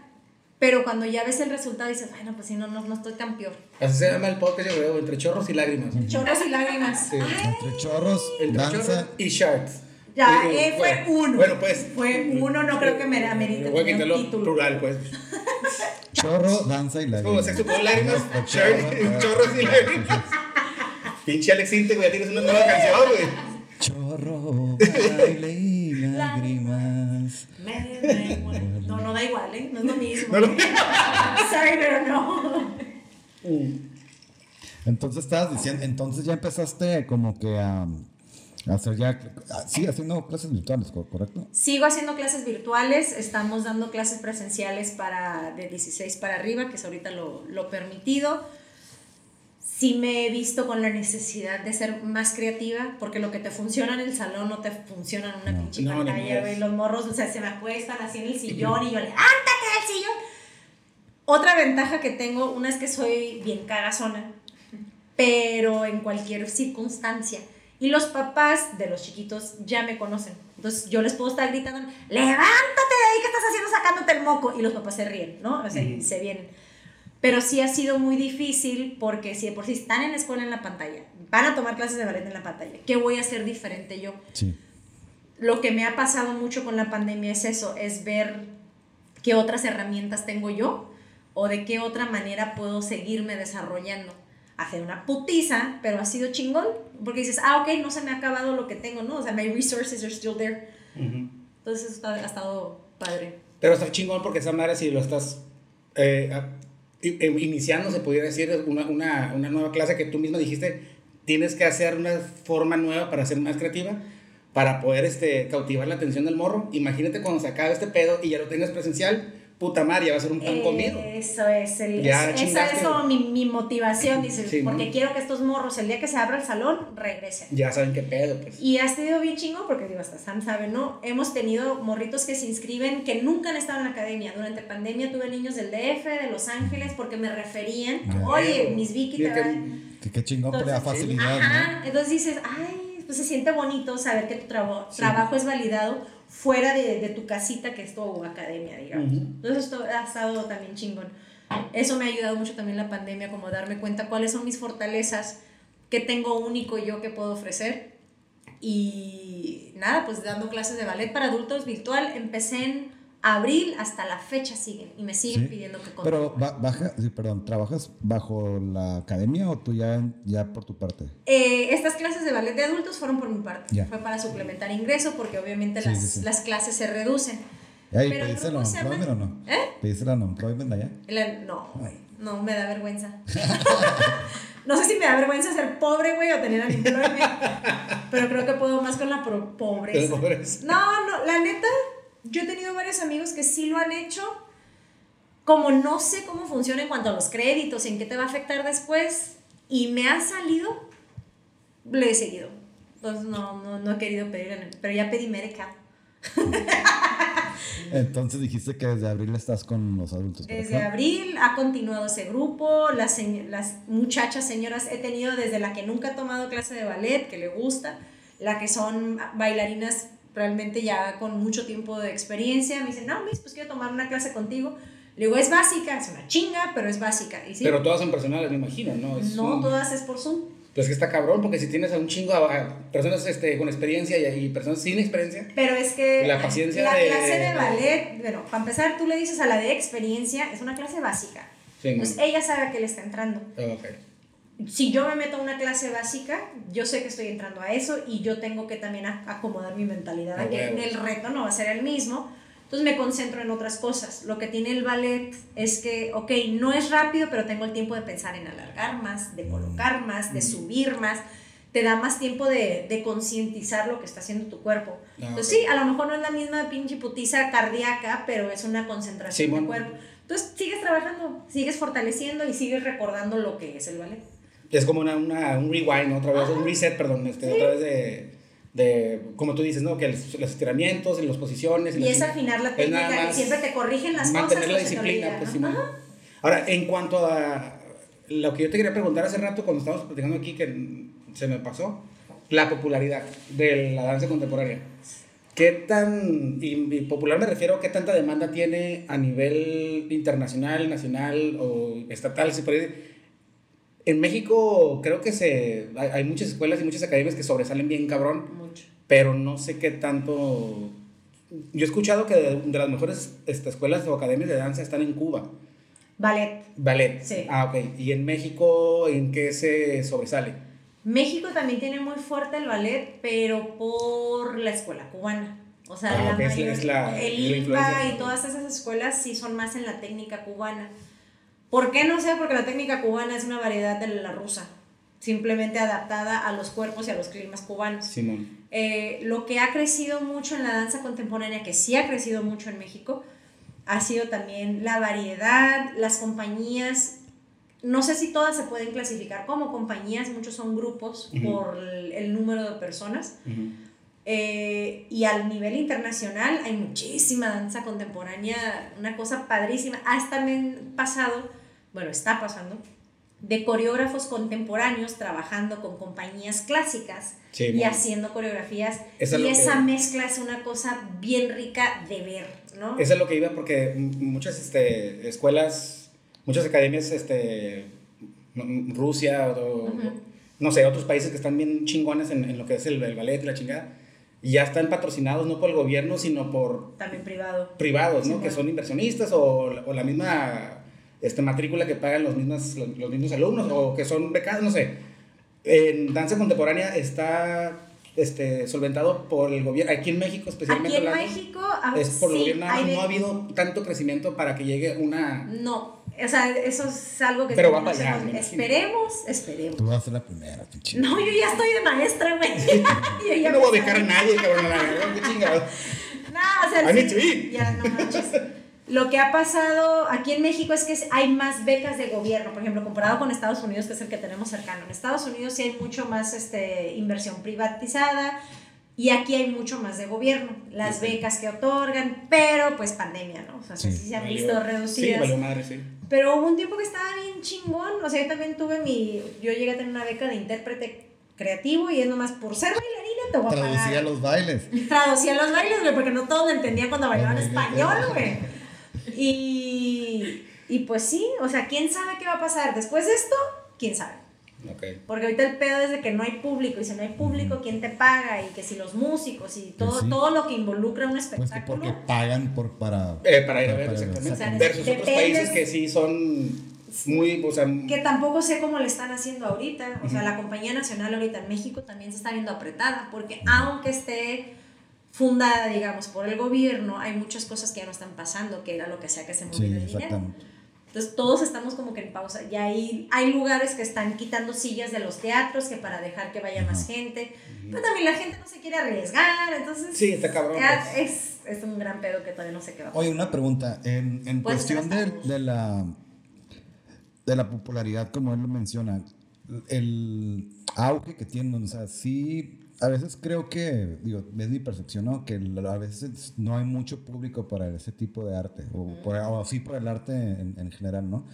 pero cuando ya ves el resultado dices, bueno, pues sí, no, no, no estoy tan peor. Así se llama el podcast, yo creo, entre chorros y lágrimas. Chorros y lágrimas. Sí. Entre chorros, Entre danza. chorros y sharks. Ya, Sí, eh, fue uno. Bueno, pues. Fue uno, no creo que me amerite Voy a quitarlo título. plural, pues. Chorro, danza y Es como lágrimas. sexo con lágrimas, chorros y lágrimas. Pinche Alex Inte, güey, ya tienes una nueva canción, güey. Chorro, baile y lágrimas. Me da igual. No, no da igual, ¿eh? No es lo mismo. No lo- Sorry, pero no. Entonces estabas diciendo, entonces ya empezaste como que a, a hacer ya, sí, haciendo clases virtuales, ¿co- ¿correcto? Sigo haciendo clases virtuales, estamos dando clases presenciales para de 16 para arriba, que es ahorita lo, lo permitido. Sí me he visto con la necesidad de ser más creativa, porque lo que te funciona en el salón no te funciona en una No. pinche No, pantalla. Los morros, o sea, se me acuestan así en el sillón y yo, levántate del sillón. Otra ventaja que tengo, una es que soy bien cagazona, pero en cualquier circunstancia. Y los papás de los chiquitos ya me conocen. Entonces yo les puedo estar gritando, levántate de ahí que estás haciendo sacándote el moco. Y los papás se ríen, ¿no? O sea, y se vienen. Pero sí ha sido muy difícil porque si de por sí están en la escuela en la pantalla, van a tomar clases de ballet en la pantalla, ¿qué voy a hacer diferente yo? Sí. Lo que me ha pasado mucho con la pandemia es eso, es ver qué otras herramientas tengo yo o de qué otra manera puedo seguirme desarrollando. Hacer una putiza, pero ha sido chingón, porque dices, ah, ok, no se me ha acabado lo que tengo, ¿no? O sea, my resources are still there. Ujú. Entonces está- ha estado padre. Pero está chingón porque esa madre, si lo estás eh, iniciando, se pudiera decir, una, una, una nueva clase que tú misma dijiste, tienes que hacer una forma nueva para ser más creativa, para poder este, cautivar la atención del morro. Imagínate cuando se acabe este pedo y ya lo tengas presencial, puta madre, ya va a ser un pan comido. Eso es, el, Ya es- esa es como mi, mi motivación, dices, Sí, porque ¿no? quiero que estos morros, el día que se abra el salón, regresen. Ya saben qué pedo, pues. Y ha sido bien chingón porque digo, hasta Sam sabe, ¿no? Hemos tenido morritos que se inscriben que nunca han estado en la academia. Durante pandemia tuve niños del DF, de Los Ángeles, porque me referían, oye, mis Vicky te que- qué chingón, Entonces, facilidad, Ajá, entonces dices, ay, pues se siente bonito saber que tu trabo- trabajo es validado fuera de, de tu casita, que es tu academia, digamos. Ujú. Entonces esto ha estado también chingón. Eso me ha ayudado mucho también la pandemia, como darme cuenta cuáles son mis fortalezas, qué tengo único yo que puedo ofrecer. Y nada, pues dando clases de ballet para adultos virtual, empecé en abril, hasta la fecha siguen y me siguen Sí. pidiendo que Pero continúe. ba- baja, sí, perdón, ¿trabajas bajo la academia o tú ya, ya por tu parte? Eh, estas clases de ballet de adultos fueron por mi parte. Ya. Fue para suplementar ingreso porque obviamente Sí, las, las clases se reducen. ¿Y Pero pediste el unemployment o no? ¿Eh? ¿Pediste el unemployment allá? La- no. No, me da vergüenza. no sé si me da vergüenza ser pobre, güey, o tener unemployment. pero creo que puedo más con la pobreza. Pero pobres. No, no, la neta, yo he tenido varios amigos que sí lo han hecho. Como no sé cómo funciona en cuanto a los créditos, en qué te va a afectar después, y me ha salido, le he seguido. Entonces no, no, no he querido pedir, pero ya pedí Medicaid. Entonces dijiste que desde abril estás con los adultos. Desde abril ha continuado ese grupo, las, las muchachas, señoras, he tenido desde la que nunca ha tomado clase de ballet, que le gusta, la que son bailarinas realmente ya con mucho tiempo de experiencia, me dicen, no, Miss, pues quiero tomar una clase contigo. Le digo, es básica, es una chinga, pero es básica. Y sí, Pero todas son personales, me imagino, ¿no? Es no un- todas es por Zoom. Pues que está cabrón, porque si tienes a un chingo a personas este, con experiencia y, y personas sin experiencia, Pero es que La paciencia la de- clase de ballet, bueno, para empezar, tú le dices a la de experiencia, es una clase básica. sí, Entonces ella sabe a qué le está entrando. no. Si yo me meto a una clase básica, yo sé que estoy entrando a eso y yo tengo que también acomodar mi mentalidad A que el reto no va a ser el mismo. Entonces me concentro en otras cosas. Lo que tiene el ballet es que, ok, no es rápido, pero tengo el tiempo de pensar en alargar más, de colocar más, de subir más. Te da más tiempo de, de concientizar lo que está haciendo tu cuerpo. Ah, Entonces sí, a lo mejor no es la misma pinche putiza cardíaca, pero es una concentración de cuerpo. Entonces sigues trabajando, sigues fortaleciendo y sigues recordando lo que es el ballet. Es como una, una, un rewind, ¿no? otra vez, un reset, perdón, este, otra vez de, de, como tú dices, ¿no? Que los, los estiramientos y las posiciones. Y la es afinar la técnica y más siempre te corrigen las mantener cosas. la o se te disciplina, pues. Ajá. Ahora, en cuanto a lo que yo te quería preguntar hace rato cuando estábamos platicando aquí, que se me pasó, la popularidad de la danza contemporánea. ¿Qué tan, y, y popular me refiero, a qué tanta demanda tiene a nivel internacional, nacional o estatal, si puede decir? En México creo que se, hay, hay muchas escuelas y muchas academias que sobresalen bien cabrón, Mucho. pero no sé qué tanto... Yo he escuchado que de, de las mejores este, escuelas o academias de danza están en Cuba. Ballet. Ballet. Sí. Ah, ok. ¿Y en México en qué se sobresale? México también tiene muy fuerte el ballet, pero por la escuela cubana. O sea, Ah, la ok, es la- mayor- es la- el la. IMPA y todas esas escuelas sí son más en la técnica cubana. ¿Por qué? No sé, porque la técnica cubana es una variedad de la rusa, simplemente adaptada a los cuerpos y a los climas cubanos. Simón. Eh, lo que ha crecido mucho en la danza contemporánea, que sí ha crecido mucho en México, ha sido también la variedad, las compañías. No sé si todas se pueden clasificar como compañías, muchos son grupos por el, número de personas. Eh, y al nivel internacional hay muchísima danza contemporánea, una cosa padrísima. Hasta también pasado, bueno, está pasando, de coreógrafos contemporáneos trabajando con compañías clásicas Sí, y haciendo coreografías. Y esa que- mezcla es una cosa bien rica de ver, ¿no? Eso es lo que iba porque muchas este, escuelas, muchas academias, este, Rusia o, no sé, otros países que están bien chingones en, en lo que es el, el ballet y la chingada, ya están patrocinados no por el gobierno, sino por También privado. privados, ¿no? Sí, que bueno. son inversionistas o, o la misma este, matrícula que pagan los mismos, los, los mismos alumnos o que son becados, no sé. En danza contemporánea está este, solventado por el gobierno, aquí en México especialmente. Aquí en hablando, México, a- es por el sí, gobierno, hay no de- ha habido tanto crecimiento para que llegue una... No, o sea, eso es algo que Pero va para allá. Esperemos, esperemos. Tú vas a ser la primera, pinche. No, yo ya estoy de maestra, güey. Yo ya no voy a becar a nadie, cabrón, qué chingado. No, o sea, I need sí, to eat. ya no manches. Lo que ha pasado aquí en México es que hay más becas de gobierno, por ejemplo, comparado con Estados Unidos, que es el que tenemos cercano. En Estados Unidos sí hay mucho más este, inversión privatizada y aquí hay mucho más de gobierno, las becas que otorgan, pero pues pandemia, ¿no? O sea, sí, Sí. se han Valió- visto Sí, reducidas. valió madre, sí. Pero hubo un tiempo que estaba bien chingón. O sea, yo también tuve mi. Yo llegué a tener una beca de intérprete creativo y es nomás por ser bailarina te voy a Traducía pagar. los bailes. Traducía los bailes, güey, porque no todos lo entendían cuando bailaban español, güey. Y. Y pues sí, o sea, ¿quién sabe qué va a pasar después de esto? ¿Quién sabe? Ok. Porque ahorita el pedo es de que no hay público, y si no hay público, ¿quién te paga? Y que si los músicos y todo, Pues sí. todo lo que involucra un Pues que espectáculo. porque pagan por, para... Eh, para ir a ver, para- exactamente. O sea, Versus otros países que sí son muy, o sea, que tampoco sé cómo le están haciendo ahorita. O sea, la compañía nacional ahorita en México también se está viendo apretada, porque aunque esté fundada, digamos, por el gobierno, hay muchas cosas que ya no están pasando, que era lo que hacía que se Sí, moviera el dinero. exactamente. Entonces todos estamos como que en pausa. Y hay, hay lugares que están quitando sillas de los teatros que para dejar que vaya más gente. Pero también la gente no se quiere arriesgar, entonces... Sí, está cabrón, pues. Es, es un gran pedo que todavía no sé qué va a pasar. Oye, una pregunta. En, en cuestión de, de la de la popularidad, como él lo menciona, el auge que tienen, o sea, sí, a veces creo que, digo, es mi percepción, ¿no? Que a veces no hay mucho público para ese tipo de arte, o, por, o sí por el arte en, en general, ¿no?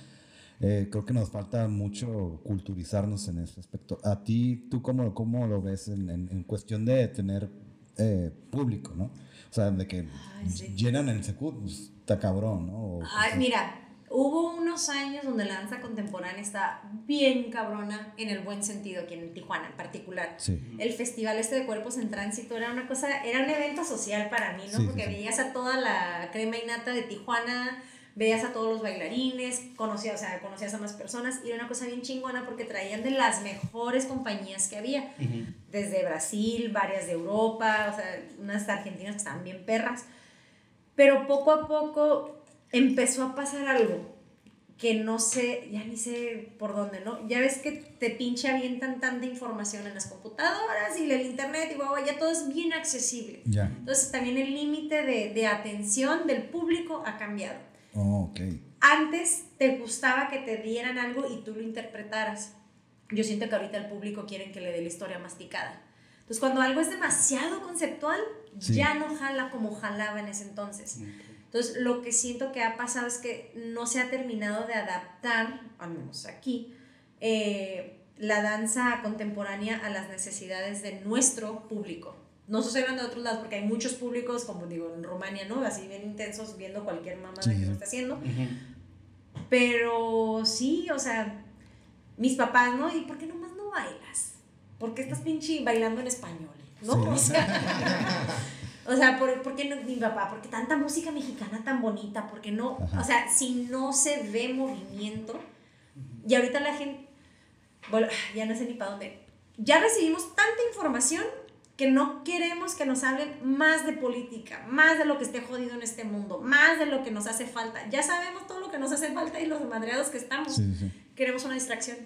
Eh, creo que nos falta mucho culturizarnos en ese aspecto. A ti, ¿tú cómo, cómo lo ves en, en- en cuestión de tener eh, público, ¿no? O sea, de que Ay, sí. llenan el secut, pues, está cabrón, ¿no? O- Ay, mira, hubo unos años donde la danza contemporánea está bien cabrona en el buen sentido aquí en Tijuana en particular. Sí. El festival este de cuerpos en tránsito era una cosa, era un evento social para mí, ¿no? Sí, Porque sí. veías a toda la crema y nata de Tijuana, veías a todos los bailarines, conocías, o sea, conocías a más personas y era una cosa bien chingona porque traían de las mejores compañías que había desde Brasil, varias de Europa, o sea, unas argentinas que estaban bien perras. Pero poco a poco empezó a pasar algo que no sé, ya ni sé por dónde, ¿no? Ya ves que te pinche avientan tanta información en las computadoras y el internet y guau, ya todo es bien accesible. Ya. Entonces también el límite de, de atención del público ha cambiado. Oh, ok. Antes te gustaba que te dieran algo y tú lo interpretaras. Yo siento que ahorita el público quiere que le dé la historia masticada. Entonces, cuando algo es demasiado conceptual, Sí. ya no jala como jalaba en ese entonces. Entonces, lo que siento que ha pasado es que no se ha terminado de adaptar, al menos aquí, eh, la danza contemporánea a las necesidades de nuestro público. No hablando de otros lados, porque hay muchos públicos, como digo, en Rumania, ¿no? Así bien intensos, viendo cualquier mamada Sí, que uno está haciendo. Pero sí, o sea, mis papás, ¿no? ¿Y por qué nomás no bailas? ¿Por qué estás pinche bailando en español? ¿No? Sí. O sea, o sea, ¿por, por qué no, mi papá? ¿Por qué tanta música mexicana tan bonita? ¿Por qué no? Ajá. O sea, si no se ve movimiento, y ahorita la gente, bueno, ya no sé ni para dónde, ya recibimos tanta información que no queremos que nos hablen más de política, más de lo que esté jodido en este mundo, más de lo que nos hace falta. Ya sabemos todo lo que nos hace falta y los madreados que estamos. Sí, sí. Queremos una distracción.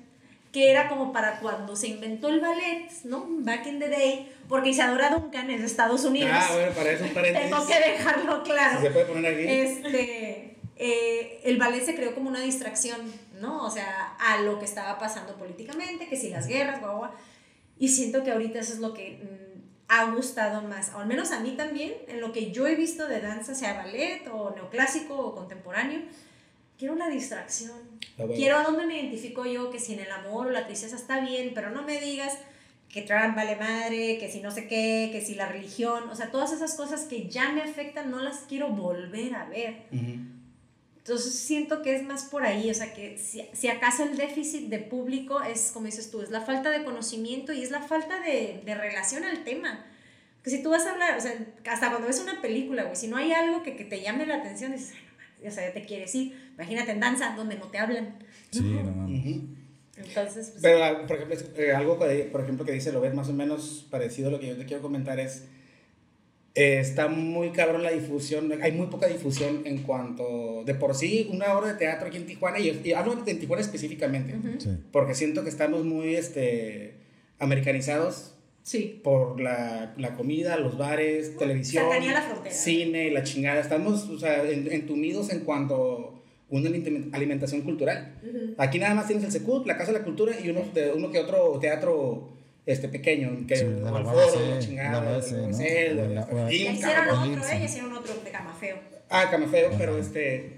Que era como para cuando se inventó el ballet, ¿no? Back in the day, porque Isadora Duncan es de Estados Unidos. Ah, bueno, para eso un paréntesis. Tengo que dejarlo claro. Si se puede poner aquí. Este, eh, el ballet se creó como una distracción, ¿no? O sea, a lo que estaba pasando políticamente, que si las guerras, guau, guau. Y siento que ahorita eso es lo que mm, ha gustado más, o al menos a mí también, en lo que yo he visto de danza, sea ballet o neoclásico o contemporáneo, quiero una distracción. Ah. Quiero a dónde me identifico yo, que si en el amor o la tristeza está bien, pero no me digas que Trump vale madre, que si no sé qué, que si la religión, o sea, todas esas cosas que ya me afectan no las quiero volver a ver. Ujú. Entonces siento que es más por ahí, o sea, que si, si acaso el déficit de público es, como dices tú, es la falta de conocimiento y es la falta de, de relación al tema. Que si tú vas a hablar, o sea, hasta cuando ves una película, güey, si no hay algo que, que te llame la atención, dices, o sea, ya te quieres ir. Imagínate en danza, donde no te hablan. Sí, no mames. Entonces, pues, Pero, ah, por ejemplo, eh, algo que, por ejemplo, que dice Lobet, más o menos parecido a lo que yo te quiero comentar es, eh, está muy cabrón la difusión, hay muy poca difusión en cuanto, de por sí, una obra de teatro aquí en Tijuana, y, y hablo de Tijuana específicamente, ujú. Sí. porque siento que estamos muy este, americanizados sí. por la, la comida, los bares, televisión, cercanía a la frontera. cine, la chingada. Estamos, o sea, en- entumidos en cuanto a una aliment- alimentación cultural. Ujú. Aquí nada más tienes el Secut, la Casa de la Cultura y uno, de, uno que otro teatro este, pequeño, que Sí, el foro, la chingada, hicieron otro, sí. ¿eh? Hicieron otro de Camafeo. Ah, Camafeo, pero este.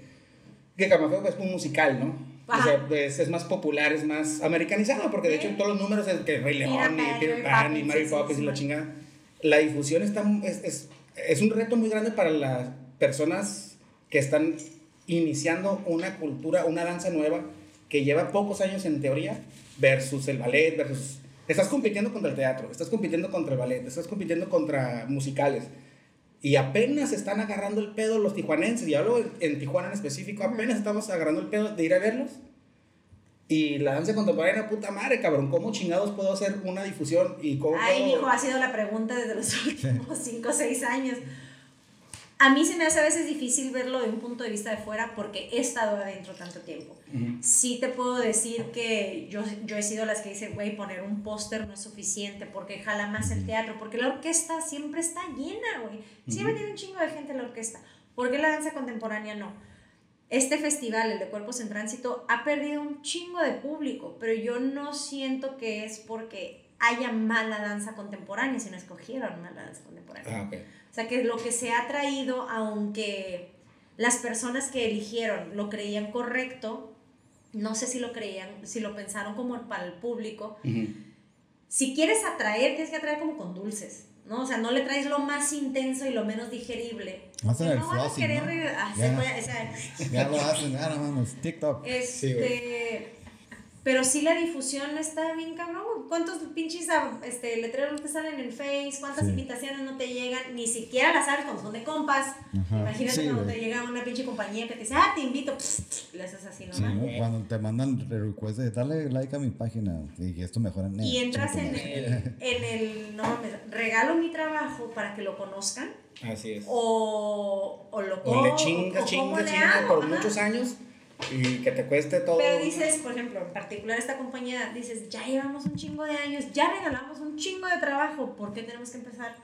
Que Camafeo es un musical, ¿no? O sea, pues, es más popular, es más americanizado, porque de hecho todos los números es que Rey León y Peter Pan y Poppins, Mary Poppins y la chingada. La difusión está, es, es, es un reto muy grande para las personas que están iniciando una cultura, una danza nueva que lleva pocos años en teoría versus el ballet, versus... Estás compitiendo contra el teatro, estás compitiendo contra el ballet, estás compitiendo contra musicales. Y apenas están agarrando el pedo los tijuanenses, y hablo en Tijuana en específico, apenas estamos agarrando el pedo de ir a verlos. Y la danza contemporánea, puta madre, cabrón, ¿cómo chingados puedo hacer una difusión? Y cómo Ay, puedo- mijo, ha sido la pregunta desde los últimos 5 o 6 años. A mí se me hace a veces difícil verlo de un punto de vista de fuera porque he estado adentro tanto tiempo. Ujú. Sí te puedo decir que yo, yo he sido las que dice, güey, poner un póster no es suficiente porque jala más el teatro, porque la orquesta siempre está llena, güey. Siempre tiene un chingo de gente en la orquesta. ¿Por qué la danza contemporánea no? Este festival, el de Cuerpos en Tránsito, ha perdido un chingo de público, pero yo no siento que es porque haya mala danza contemporánea, sino escogieron mala danza contemporánea. Ah, ok. O sea, que lo que se ha traído, aunque las personas que eligieron lo creían correcto, no sé si lo creían, si lo pensaron como para el público. Si quieres atraer, tienes que atraer como con dulces, ¿no? O sea, no le traes lo más intenso y lo menos digerible. Hacen porque el no van a querer ¿no? re- ah, Ya. se puede- o sea, Ya lo hacen, ya no mames, TikTok. este, pero sí la difusión está bien cabrón. ¿Cuántos pinches ah, este, letreros no te salen en Face? ¿Cuántas Sí. invitaciones no te llegan? Ni siquiera las sabes cuando son de compas. Ajá. Imagínate Sí, cuando güey. te llega una pinche compañía que te dice, ah, te invito. pss, le haces así Sí, nomás. ¿no? Cuando te mandan request de dale like a mi página y esto mejora en Y entras en el, en el, no mames, regalo mi trabajo para que lo conozcan Así es. o, o lo O o le chingas hago, por ajá. muchos años y que te cueste todo. Pero dices, por ejemplo, en particular esta compañía, dices, ya llevamos un chingo de años, ya regalamos un chingo de trabajo, ¿por qué tenemos que empezar?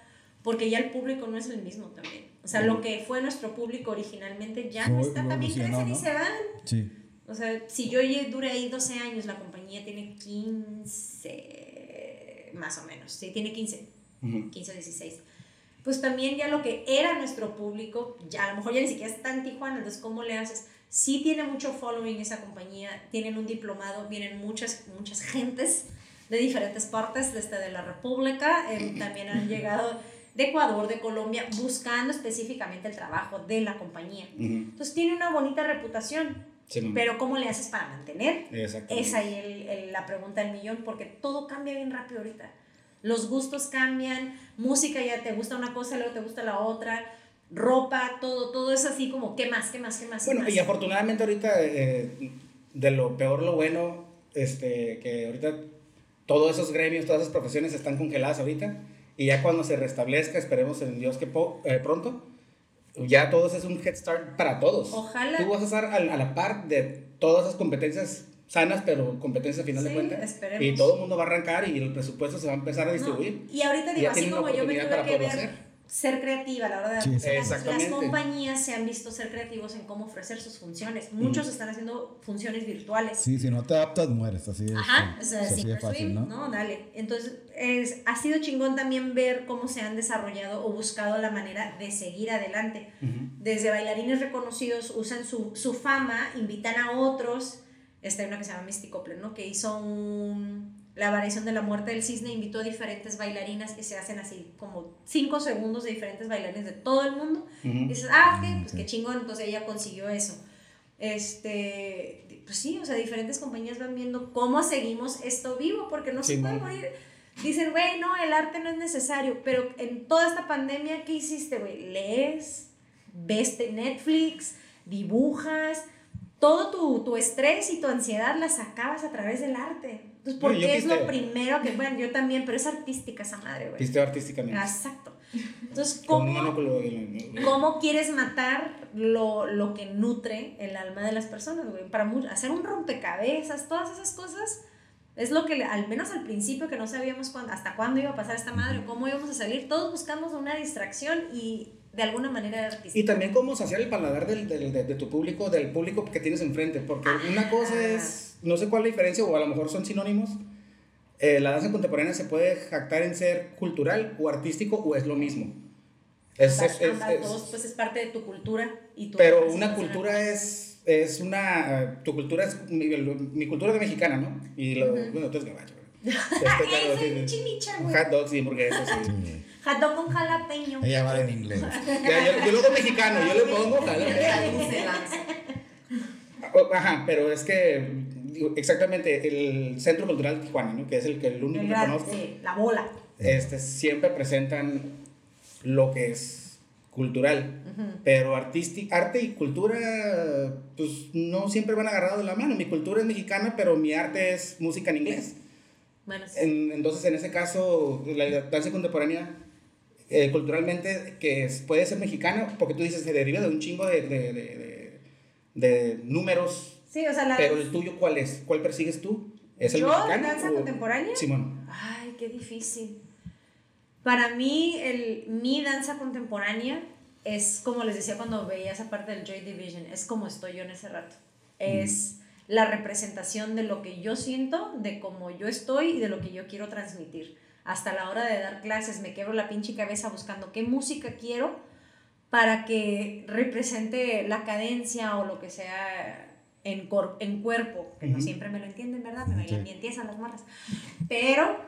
Porque ya el público no es el mismo también. O sea, lo que fue nuestro público originalmente ya no Fue está, también crecen y ¿no? se van. Sí. O sea, si yo duré ahí 12 años, la compañía tiene 15, más o menos, sí, tiene 15, Ujú. 15 o 16. Pues también ya lo que era nuestro público, ya a lo mejor ya ni siquiera está en Tijuana, entonces ¿cómo le haces? Sí tiene mucho following esa compañía, tienen un diplomado, vienen muchas, muchas gentes de diferentes partes, desde de la República, eh, también han llegado de Ecuador, de Colombia, buscando específicamente el trabajo de la compañía. Ujú. Entonces tiene una bonita reputación, Sí, pero ¿cómo le haces para mantener? Es ahí el- el- la pregunta del millón, porque todo cambia bien rápido ahorita. Los gustos cambian, música ya te gusta una cosa, luego te gusta la otra, ropa, todo, todo es así como, ¿qué más, qué más, qué más? qué Bueno, más? y afortunadamente ahorita, eh, de lo peor lo bueno, este, que ahorita todos esos gremios, todas esas profesiones están congeladas ahorita, y ya cuando se restablezca, esperemos en Dios que po- eh, pronto, ya todos es un head start para todos. Ojalá. Tú vas a estar a, a la par de todas esas competencias sanas, pero competencias a final de Sí, cuentas. esperemos. Y todo el mundo va a arrancar y el presupuesto se va a empezar a No, distribuir. y ahorita Y digo, ya así como yo me tuve que ver. Ser creativa a la hora de Sí, las- compañías se han visto ser creativos en cómo ofrecer sus funciones. Muchos están haciendo funciones virtuales. Sí, si no te adaptas, mueres. Así es. Ajá, o es sea, así sí, de fácil, ¿no? ¿no? Dale. Entonces, es, ha sido chingón también ver cómo se han desarrollado o buscado la manera de seguir adelante. Desde bailarines reconocidos usan su, su fama, invitan a otros. Esta hay una que se llama Misty Copeland, ¿no? Que hizo un, la variación de la muerte del cisne, invitó a diferentes bailarinas que se hacen así como cinco segundos de diferentes bailarines de todo el mundo. Y dices, ah, ok, pues qué chingón, entonces ella consiguió eso. Este, pues sí, o sea, diferentes compañías van viendo cómo seguimos esto vivo, porque no Sí, se puede morir. dicen, güey, no, el arte no es necesario, pero en toda esta pandemia, ¿qué hiciste, güey? Lees, ves de Netflix, dibujas, todo tu, tu estrés y tu ansiedad la sacabas a través del arte. Entonces, ¿por qué es lo primero que, bueno, yo también, pero es artística esa madre, güey. Pisteo artísticamente. Exacto. Entonces, ¿cómo, ¿cómo quieres matar lo, lo que nutre el alma de las personas, güey? Para hacer un rompecabezas, todas esas cosas, es lo que, al menos al principio, que no sabíamos cuándo- hasta cuándo iba a pasar esta madre, cómo íbamos a salir, todos buscamos una distracción y de alguna manera era artística. Y también cómo saciar el paladar del, del- de, de tu público, del público que tienes enfrente. Porque una cosa es, no sé cuál es la diferencia, o a lo mejor son sinónimos. eh, la danza contemporánea se puede jactar en ser cultural o artístico o es lo mismo. Es, Ambas- es- es- ambas es- dos, pues es parte de tu cultura y tu pero una representación cultura es, es una, tu cultura es, mi, mi cultura es mexicana, ¿no? Y lo, bueno, tú es gabacho. Este, chimichar, güey. Hot dogs y hamburguesas, sí. Dog con jalapeño. Ella va en inglés. Ya, yo, yo lo hago mexicano, yo le pongo jalapeño. Ajá, pero es que, exactamente, el Centro Cultural Tijuana, ¿no? que es el, que, el único El que gran- conozco, sí, la bola. este, siempre presentan lo que es cultural, pero artísti- arte y cultura, pues no siempre van agarrados de la mano. Mi cultura es mexicana, pero mi arte es música en inglés. Bueno, sí. En- entonces, en ese caso, la danza contemporánea, eh, culturalmente, que puede ser mexicana, porque tú dices, se deriva de un chingo de, de, de, de- números, Sí, o sea, la pero el tuyo, ¿cuál es? ¿Cuál persigues tú? ¿Es el ¿Yo, mexicano? danza o- contemporánea? Simón. Ay, qué difícil. Para mí, el, mi danza contemporánea es como les decía cuando veía esa parte del Joy Division, es como estoy yo en ese rato. Es la representación de lo que yo siento, de cómo yo estoy y de lo que yo quiero transmitir. Hasta la hora de dar clases me quebro la pinche cabeza buscando qué música quiero para que represente la cadencia o lo que sea en, cor- en cuerpo, que no siempre me lo entienden, ¿verdad? Me bailan Ok. bien las morras. Pero,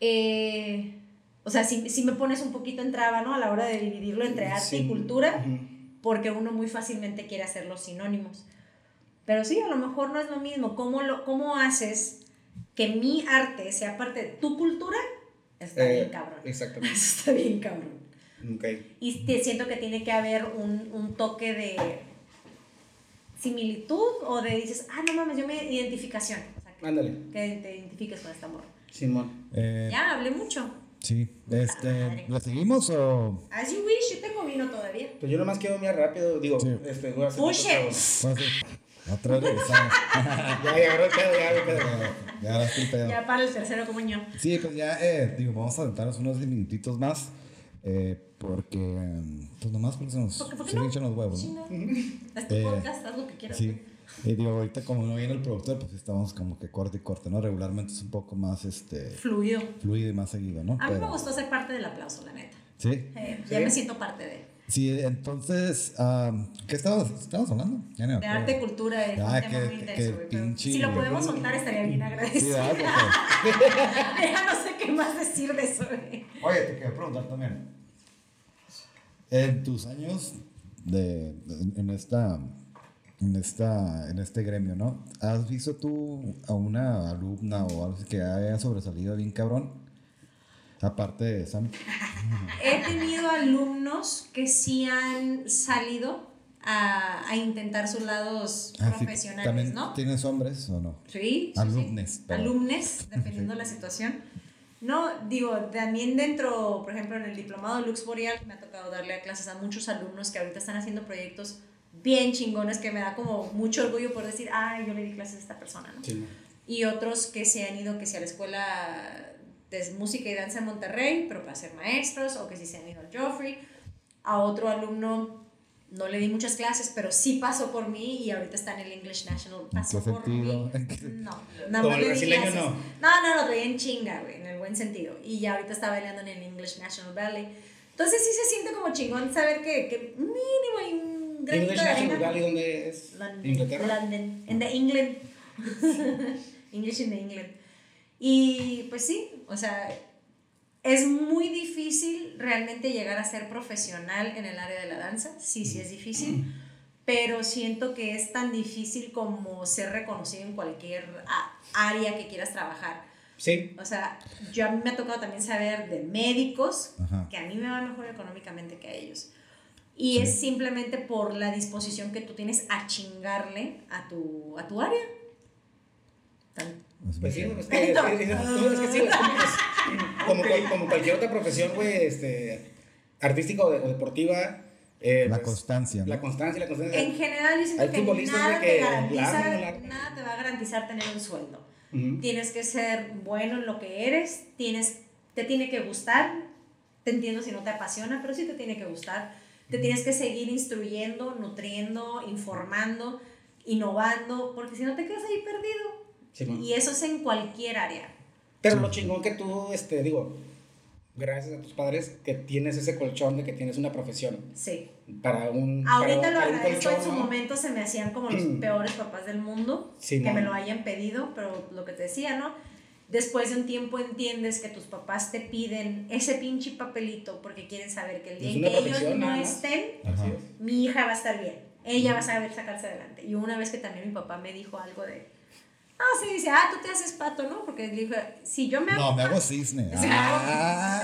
eh, o sea, si, si me pones un poquito en traba, ¿no? A la hora de dividirlo entre arte Sí. y cultura, porque uno muy fácilmente quiere hacer los sinónimos. Pero sí, a lo mejor no es lo mismo. ¿Cómo, lo, cómo haces que mi arte sea parte de tu cultura? Está Eh, bien cabrón. Exactamente. Eso está bien cabrón. Ok. Y te siento que tiene que haber un, un toque de similitud o de dices, ah, no mames, yo me identificación. O sea, que, Ándale. que te identifiques con esta morra. Simón. Eh, Ya, hablé mucho. sí, este, ¿la seguimos o...? As you wish, yo tengo vino todavía. Pues yo nomás quiero mirar rápido, digo, Sí. este, voy a hacer Push sí. Otra vez regresamos. Ya, ya agarró el pedo, ya agarró. Ya, ahora sí el pedo. Ya para el tercero, como yo. Sí, pues ya, eh, digo, vamos a aventarnos unos minutitos más. eh, porque, pues nomás porque se nos, ¿Por qué- por qué se no? hinchan los huevos, Chinga. ¿no? Es tu Eh, podcast, haz lo que quieras. Sí. Y digo, ahorita como no viene el productor, pues estamos como que corte y corte, ¿no? Regularmente es un poco más, este, Fluido. fluido y más seguido, ¿no? A mí me gustó ser parte del aplauso, la neta. Sí. Eh, ya Sí. me siento parte de, Sí, entonces, am, ¿qué estabas, estabas hablando? Ya no me de arte, cultura, es Ah, un tema que- muy intenso, que pero Si lo podemos soltar, estaría bien Sí, agradecido. Porque- ya no sé qué más decir de eso, güey. Oye, te quería preguntar también. En tus años de, en, esta, en esta, en este gremio, ¿no? ¿Has visto tú a una alumna o algo que haya sobresalido bien cabrón? Aparte de Sam. He tenido alumnos que sí han salido a, a intentar sus lados Ah, sí, profesionales, ¿También ¿no? tienes hombres o no? Sí, sí, sí. Alumnes. Alumnes, dependiendo de la situación. No, digo, también dentro, por ejemplo, en el diplomado Lux Boreal, me ha tocado darle clases a muchos alumnos que ahorita están haciendo proyectos bien chingones que me da como mucho orgullo por decir, ay, yo le di clases a esta persona, ¿no? Simón. y otros que se han ido que si a la escuela de música y danza en Monterrey, pero para ser maestros, o que si se han ido al Joffrey. A otro alumno no le di muchas clases, pero sí pasó por mí y ahorita está en el English National. Pasó por sentido? mí. ¿En qué No, nada más le di clases. no. No, no, lo traía en chinga, güey, en el buen sentido. Y ya ahorita está bailando en el English National Ballet. Entonces sí se siente como chingón saber que, que mínimo hay un granito English de National. Valley, ¿dónde es? London, Inglaterra. London, en the England. English in the England. Y pues sí, o sea, es muy difícil realmente llegar a ser profesional en el área de la danza. Sí, sí es difícil. Pero siento que es tan difícil como ser reconocido en cualquier área que quieras trabajar. Sí. O sea, yo a mí me ha tocado también saber de médicos Ajá. que a mí me va mejor económicamente que a ellos. Y Sí. es simplemente por la disposición que tú tienes a chingarle a tu, a tu área. Tan- Pues sí, que, que- es que- que sí, güey, como, cualquier otra profesión, güey, este, artística o, de- o deportiva. eh, La pues, constancia, ¿no? La constancia, la constancia. En general, yo siento Hay que futbolistas, nada, güey, te que garantiza, nada te va a garantizar tener un sueldo. Tienes que ser bueno en lo que eres, tienes, te tiene que gustar, te entiendo si no te apasiona, pero sí te tiene que gustar. Te tienes que seguir instruyendo, nutriendo, informando, innovando, porque si no te quedas ahí perdido. Sí. Y eso es en cualquier área. Pero lo chingón que tú, este, digo, gracias a tus padres, que tienes ese colchón de que tienes una profesión Sí. para un. Ahorita para- lo para agradezco, en su ¿no? momento se me hacían como los peores papás del mundo, Sí, que me lo hayan pedido, pero lo que te decía, ¿no? Después de un tiempo entiendes que tus papás te piden ese pinche papelito porque quieren saber que el día en que ellos no estén, Ajá. mi hija va a estar bien, ella va a saber sacarse adelante. Y una vez que también mi papá me dijo algo de, ah, sí, dice, ah, tú te haces pato, ¿no? Porque le dije, si yo me hago No, me hago cisne. Sí. Ah.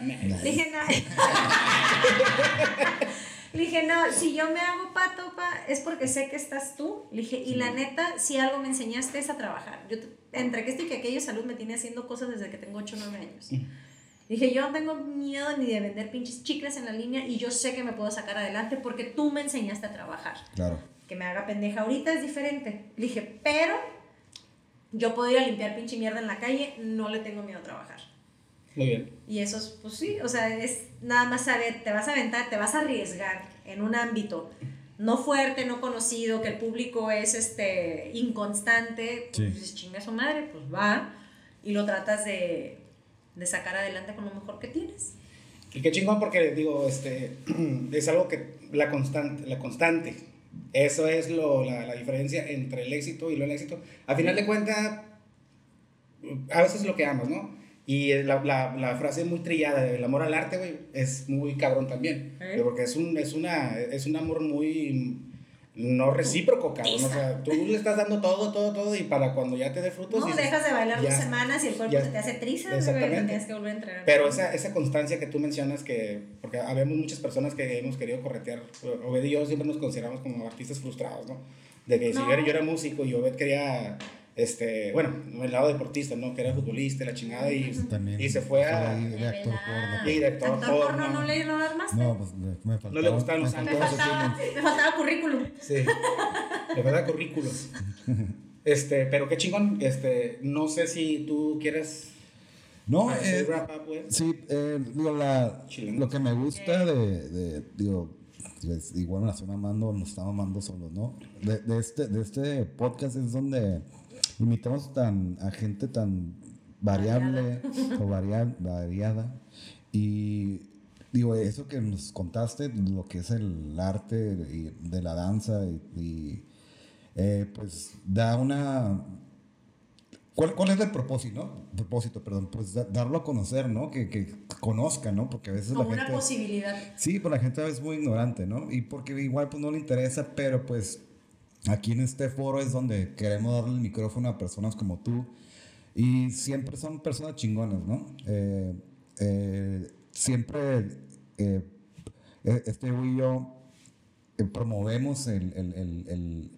Le dije, no. Le dije, no, si yo me hago pato, pa, es porque sé que estás tú. Le dije, y la neta, si algo me enseñaste es a trabajar. Yo, entre que esto y que aquello, salud me tiene haciendo cosas desde que tengo 8 o 9 años. Dije, yo no tengo miedo ni de vender pinches chicles en la línea y yo sé que me puedo sacar adelante porque tú me enseñaste a trabajar. Claro. Que me haga pendeja ahorita es diferente. Le dije, pero yo puedo ir a limpiar pinche mierda en la calle, no le tengo miedo a trabajar. Muy bien. Y eso es, pues sí, o sea, es nada más saber, te vas a aventar, te vas a arriesgar en un ámbito no fuerte, no conocido, que el público es este inconstante, pues Sí. dices, chinga su madre, pues va, y lo tratas de, de sacar adelante con lo mejor que tienes. Y qué chingón porque, digo, este, es algo que la constante, la constante, eso es lo, la, la diferencia entre el éxito y lo el éxito. A final de cuentas, a veces es lo que amas, ¿no? Y la, la, la frase muy trillada del amor al arte, güey, es muy cabrón también. ¿Eh? Porque es un, es, una, es un amor muy no recíproco, cabrón. O sea, tú le estás dando todo, todo, todo y para cuando ya te dé frutos... no, dices, dejas de bailar dos semanas y el cuerpo ya. se te hace trizas, Exactamente. tienes que volver a entrenar. Pero esa, esa constancia que tú mencionas, que, porque habemos muchas personas que hemos querido corretear, Obed y yo siempre nos consideramos como artistas frustrados, ¿no? De que si yo era, yo era músico y Obed quería, este, bueno, el lado deportista, ¿no? Que era futbolista, y la chingada, y, También. y se fue a... ahí de actor porno. Y de actor ¿Actor porno. porno no le no armaste? No, pues le- me faltaba. No le gustaban los me me, faltaba faltaba, me faltaba currículum. Sí, de verdad, currículo. Este, pero qué chingón, este, no sé si tú quieres... No, eh, wrap up, güey. Sí, eh, digo, la, lo que me gusta de, de digo, pues, igual me la estoy mamando, nos está mamando solos, ¿no? De, de este, de este podcast es donde invitamos tan, a gente tan variable o varia- variada y digo, eso que nos contaste, lo que es el arte y de la danza y, y, eh, pues da una ¿Cuál, ¿Cuál es el propósito, no? Propósito, perdón, pues da- darlo a conocer, ¿no? Que, que conozcan, ¿no? Porque a veces Como la una gente... posibilidad. Sí, pues la gente es muy ignorante, ¿no? Y porque igual pues no le interesa, pero pues aquí en este foro es donde queremos darle el micrófono a personas como tú. Y siempre son personas chingonas, ¿no? Eh, eh, siempre eh, este y yo promovemos el, el, el,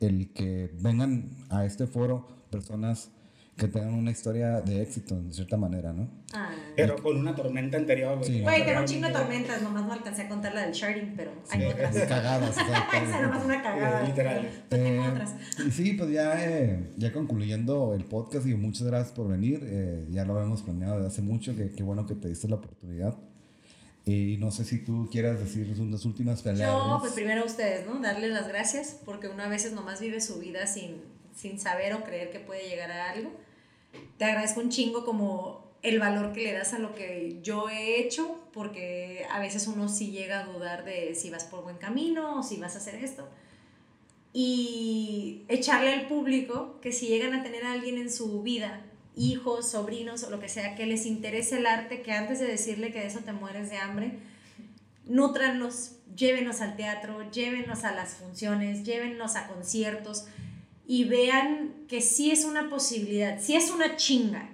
el que vengan a este foro personas que tengan una historia de éxito, en cierta manera, ¿no? Ah. Pero con una tormenta anterior, güey. Sí. Güey, que era un chingo de tormentas, nomás no alcancé a contar la del sharding, pero hay Sí, otras. cagadas, o sea, Esa nomás una cagada. Eh, literal. pero Tengo Eh, otras. y sí, pues ya, eh, ya concluyendo el podcast, y muchas gracias por venir. eh, ya lo habíamos planeado desde hace mucho, que qué bueno que te diste la oportunidad. Y no sé si tú quieras decir unas últimas palabras. Yo, pues primero a ustedes, ¿no? Darles las gracias, porque uno a veces nomás vive su vida sin, sin saber o creer que puede llegar a algo. Te agradezco un chingo como el valor que le das a lo que yo he hecho, porque a veces uno sí llega a dudar de si vas por buen camino o si vas a hacer esto. Y echarle al público que si llegan a tener a alguien en su vida, hijos, sobrinos o lo que sea, que les interese el arte, que antes de decirle que de eso te mueres de hambre, nútranlos, llévenos al teatro, llévenos a las funciones, llévenos a conciertos y vean que sí es una posibilidad, sí es una chinga,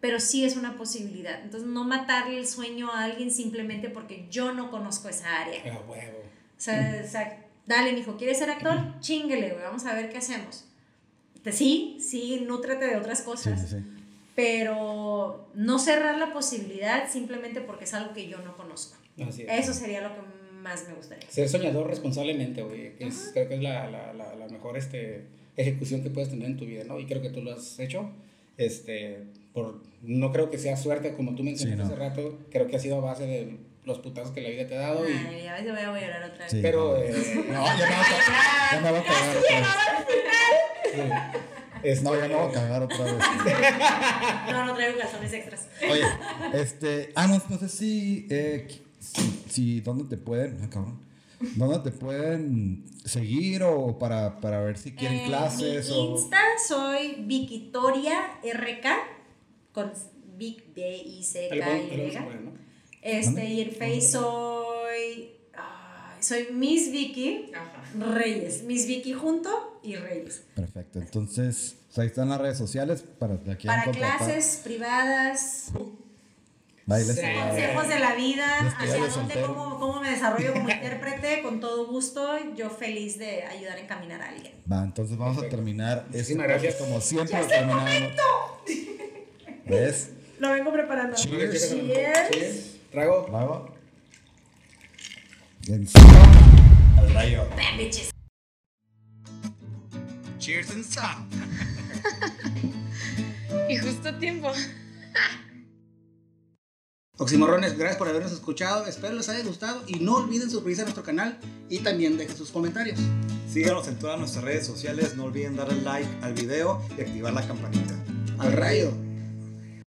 pero sí es una posibilidad. Entonces, no matarle el sueño a alguien simplemente porque yo no conozco esa área. A huevo. O sea, o sea, dale, mijo, ¿quieres ser actor? Chinguele, güey, vamos a ver qué hacemos. Sí, sí, nútrete de otras Sí, cosas, sí, sí. pero no cerrar la posibilidad simplemente porque es algo que yo no conozco. Así es. Eso sería lo que más me gustaría. Ser soñador responsablemente, güey. es- Creo que es la, la, la, la mejor este, ejecución que puedes tener en tu vida, ¿no? Y creo que tú lo has hecho. Este, por, no creo que sea suerte, como tú mencionaste Sí, no. hace rato. Creo que ha sido a base de los putazos que la vida te ha dado. Y, Ay, a veces voy a llorar otra vez. Sí. pero, no. eh, No, ya me voy a, ya me voy a cagar otra vez. este, No, ya me voy a cagar otra vez. No, no traigo calzones extras. Oye, este. Ah, no, no sé si. Eh, si, si- ¿Dónde te pueden. Ah, cabrón. ¿Dónde te pueden seguir o para, para ver si quieren En clases mi o. Insta soy Victoria RK con Vic B I C K Y. Este y el Face soy ay, soy Miss Vicky Ajá. Reyes, Miss Vicky junto y Reyes. Perfecto. Entonces, ahí están las redes sociales para Para clases privadas, Bailes consejos de la vida, hacia de dónde, cómo, cómo me desarrollo como intérprete, con todo gusto, yo feliz de ayudar a encaminar a alguien. Va, entonces vamos Perfecto. a terminar este podcast gracias. como siempre lo terminamos. ¿Ves? Lo vengo preparando. Cheers. Cheers. Cheers. Trago. Encima al rayo. Bam, bitches. Cheers and some. Y justo a tiempo. Oximorrones, gracias por habernos escuchado. Espero les haya gustado y no olviden suscribirse a nuestro canal y también dejen sus comentarios. Síganos en todas nuestras redes sociales. No olviden darle like al video y activar la campanita. Al rayo.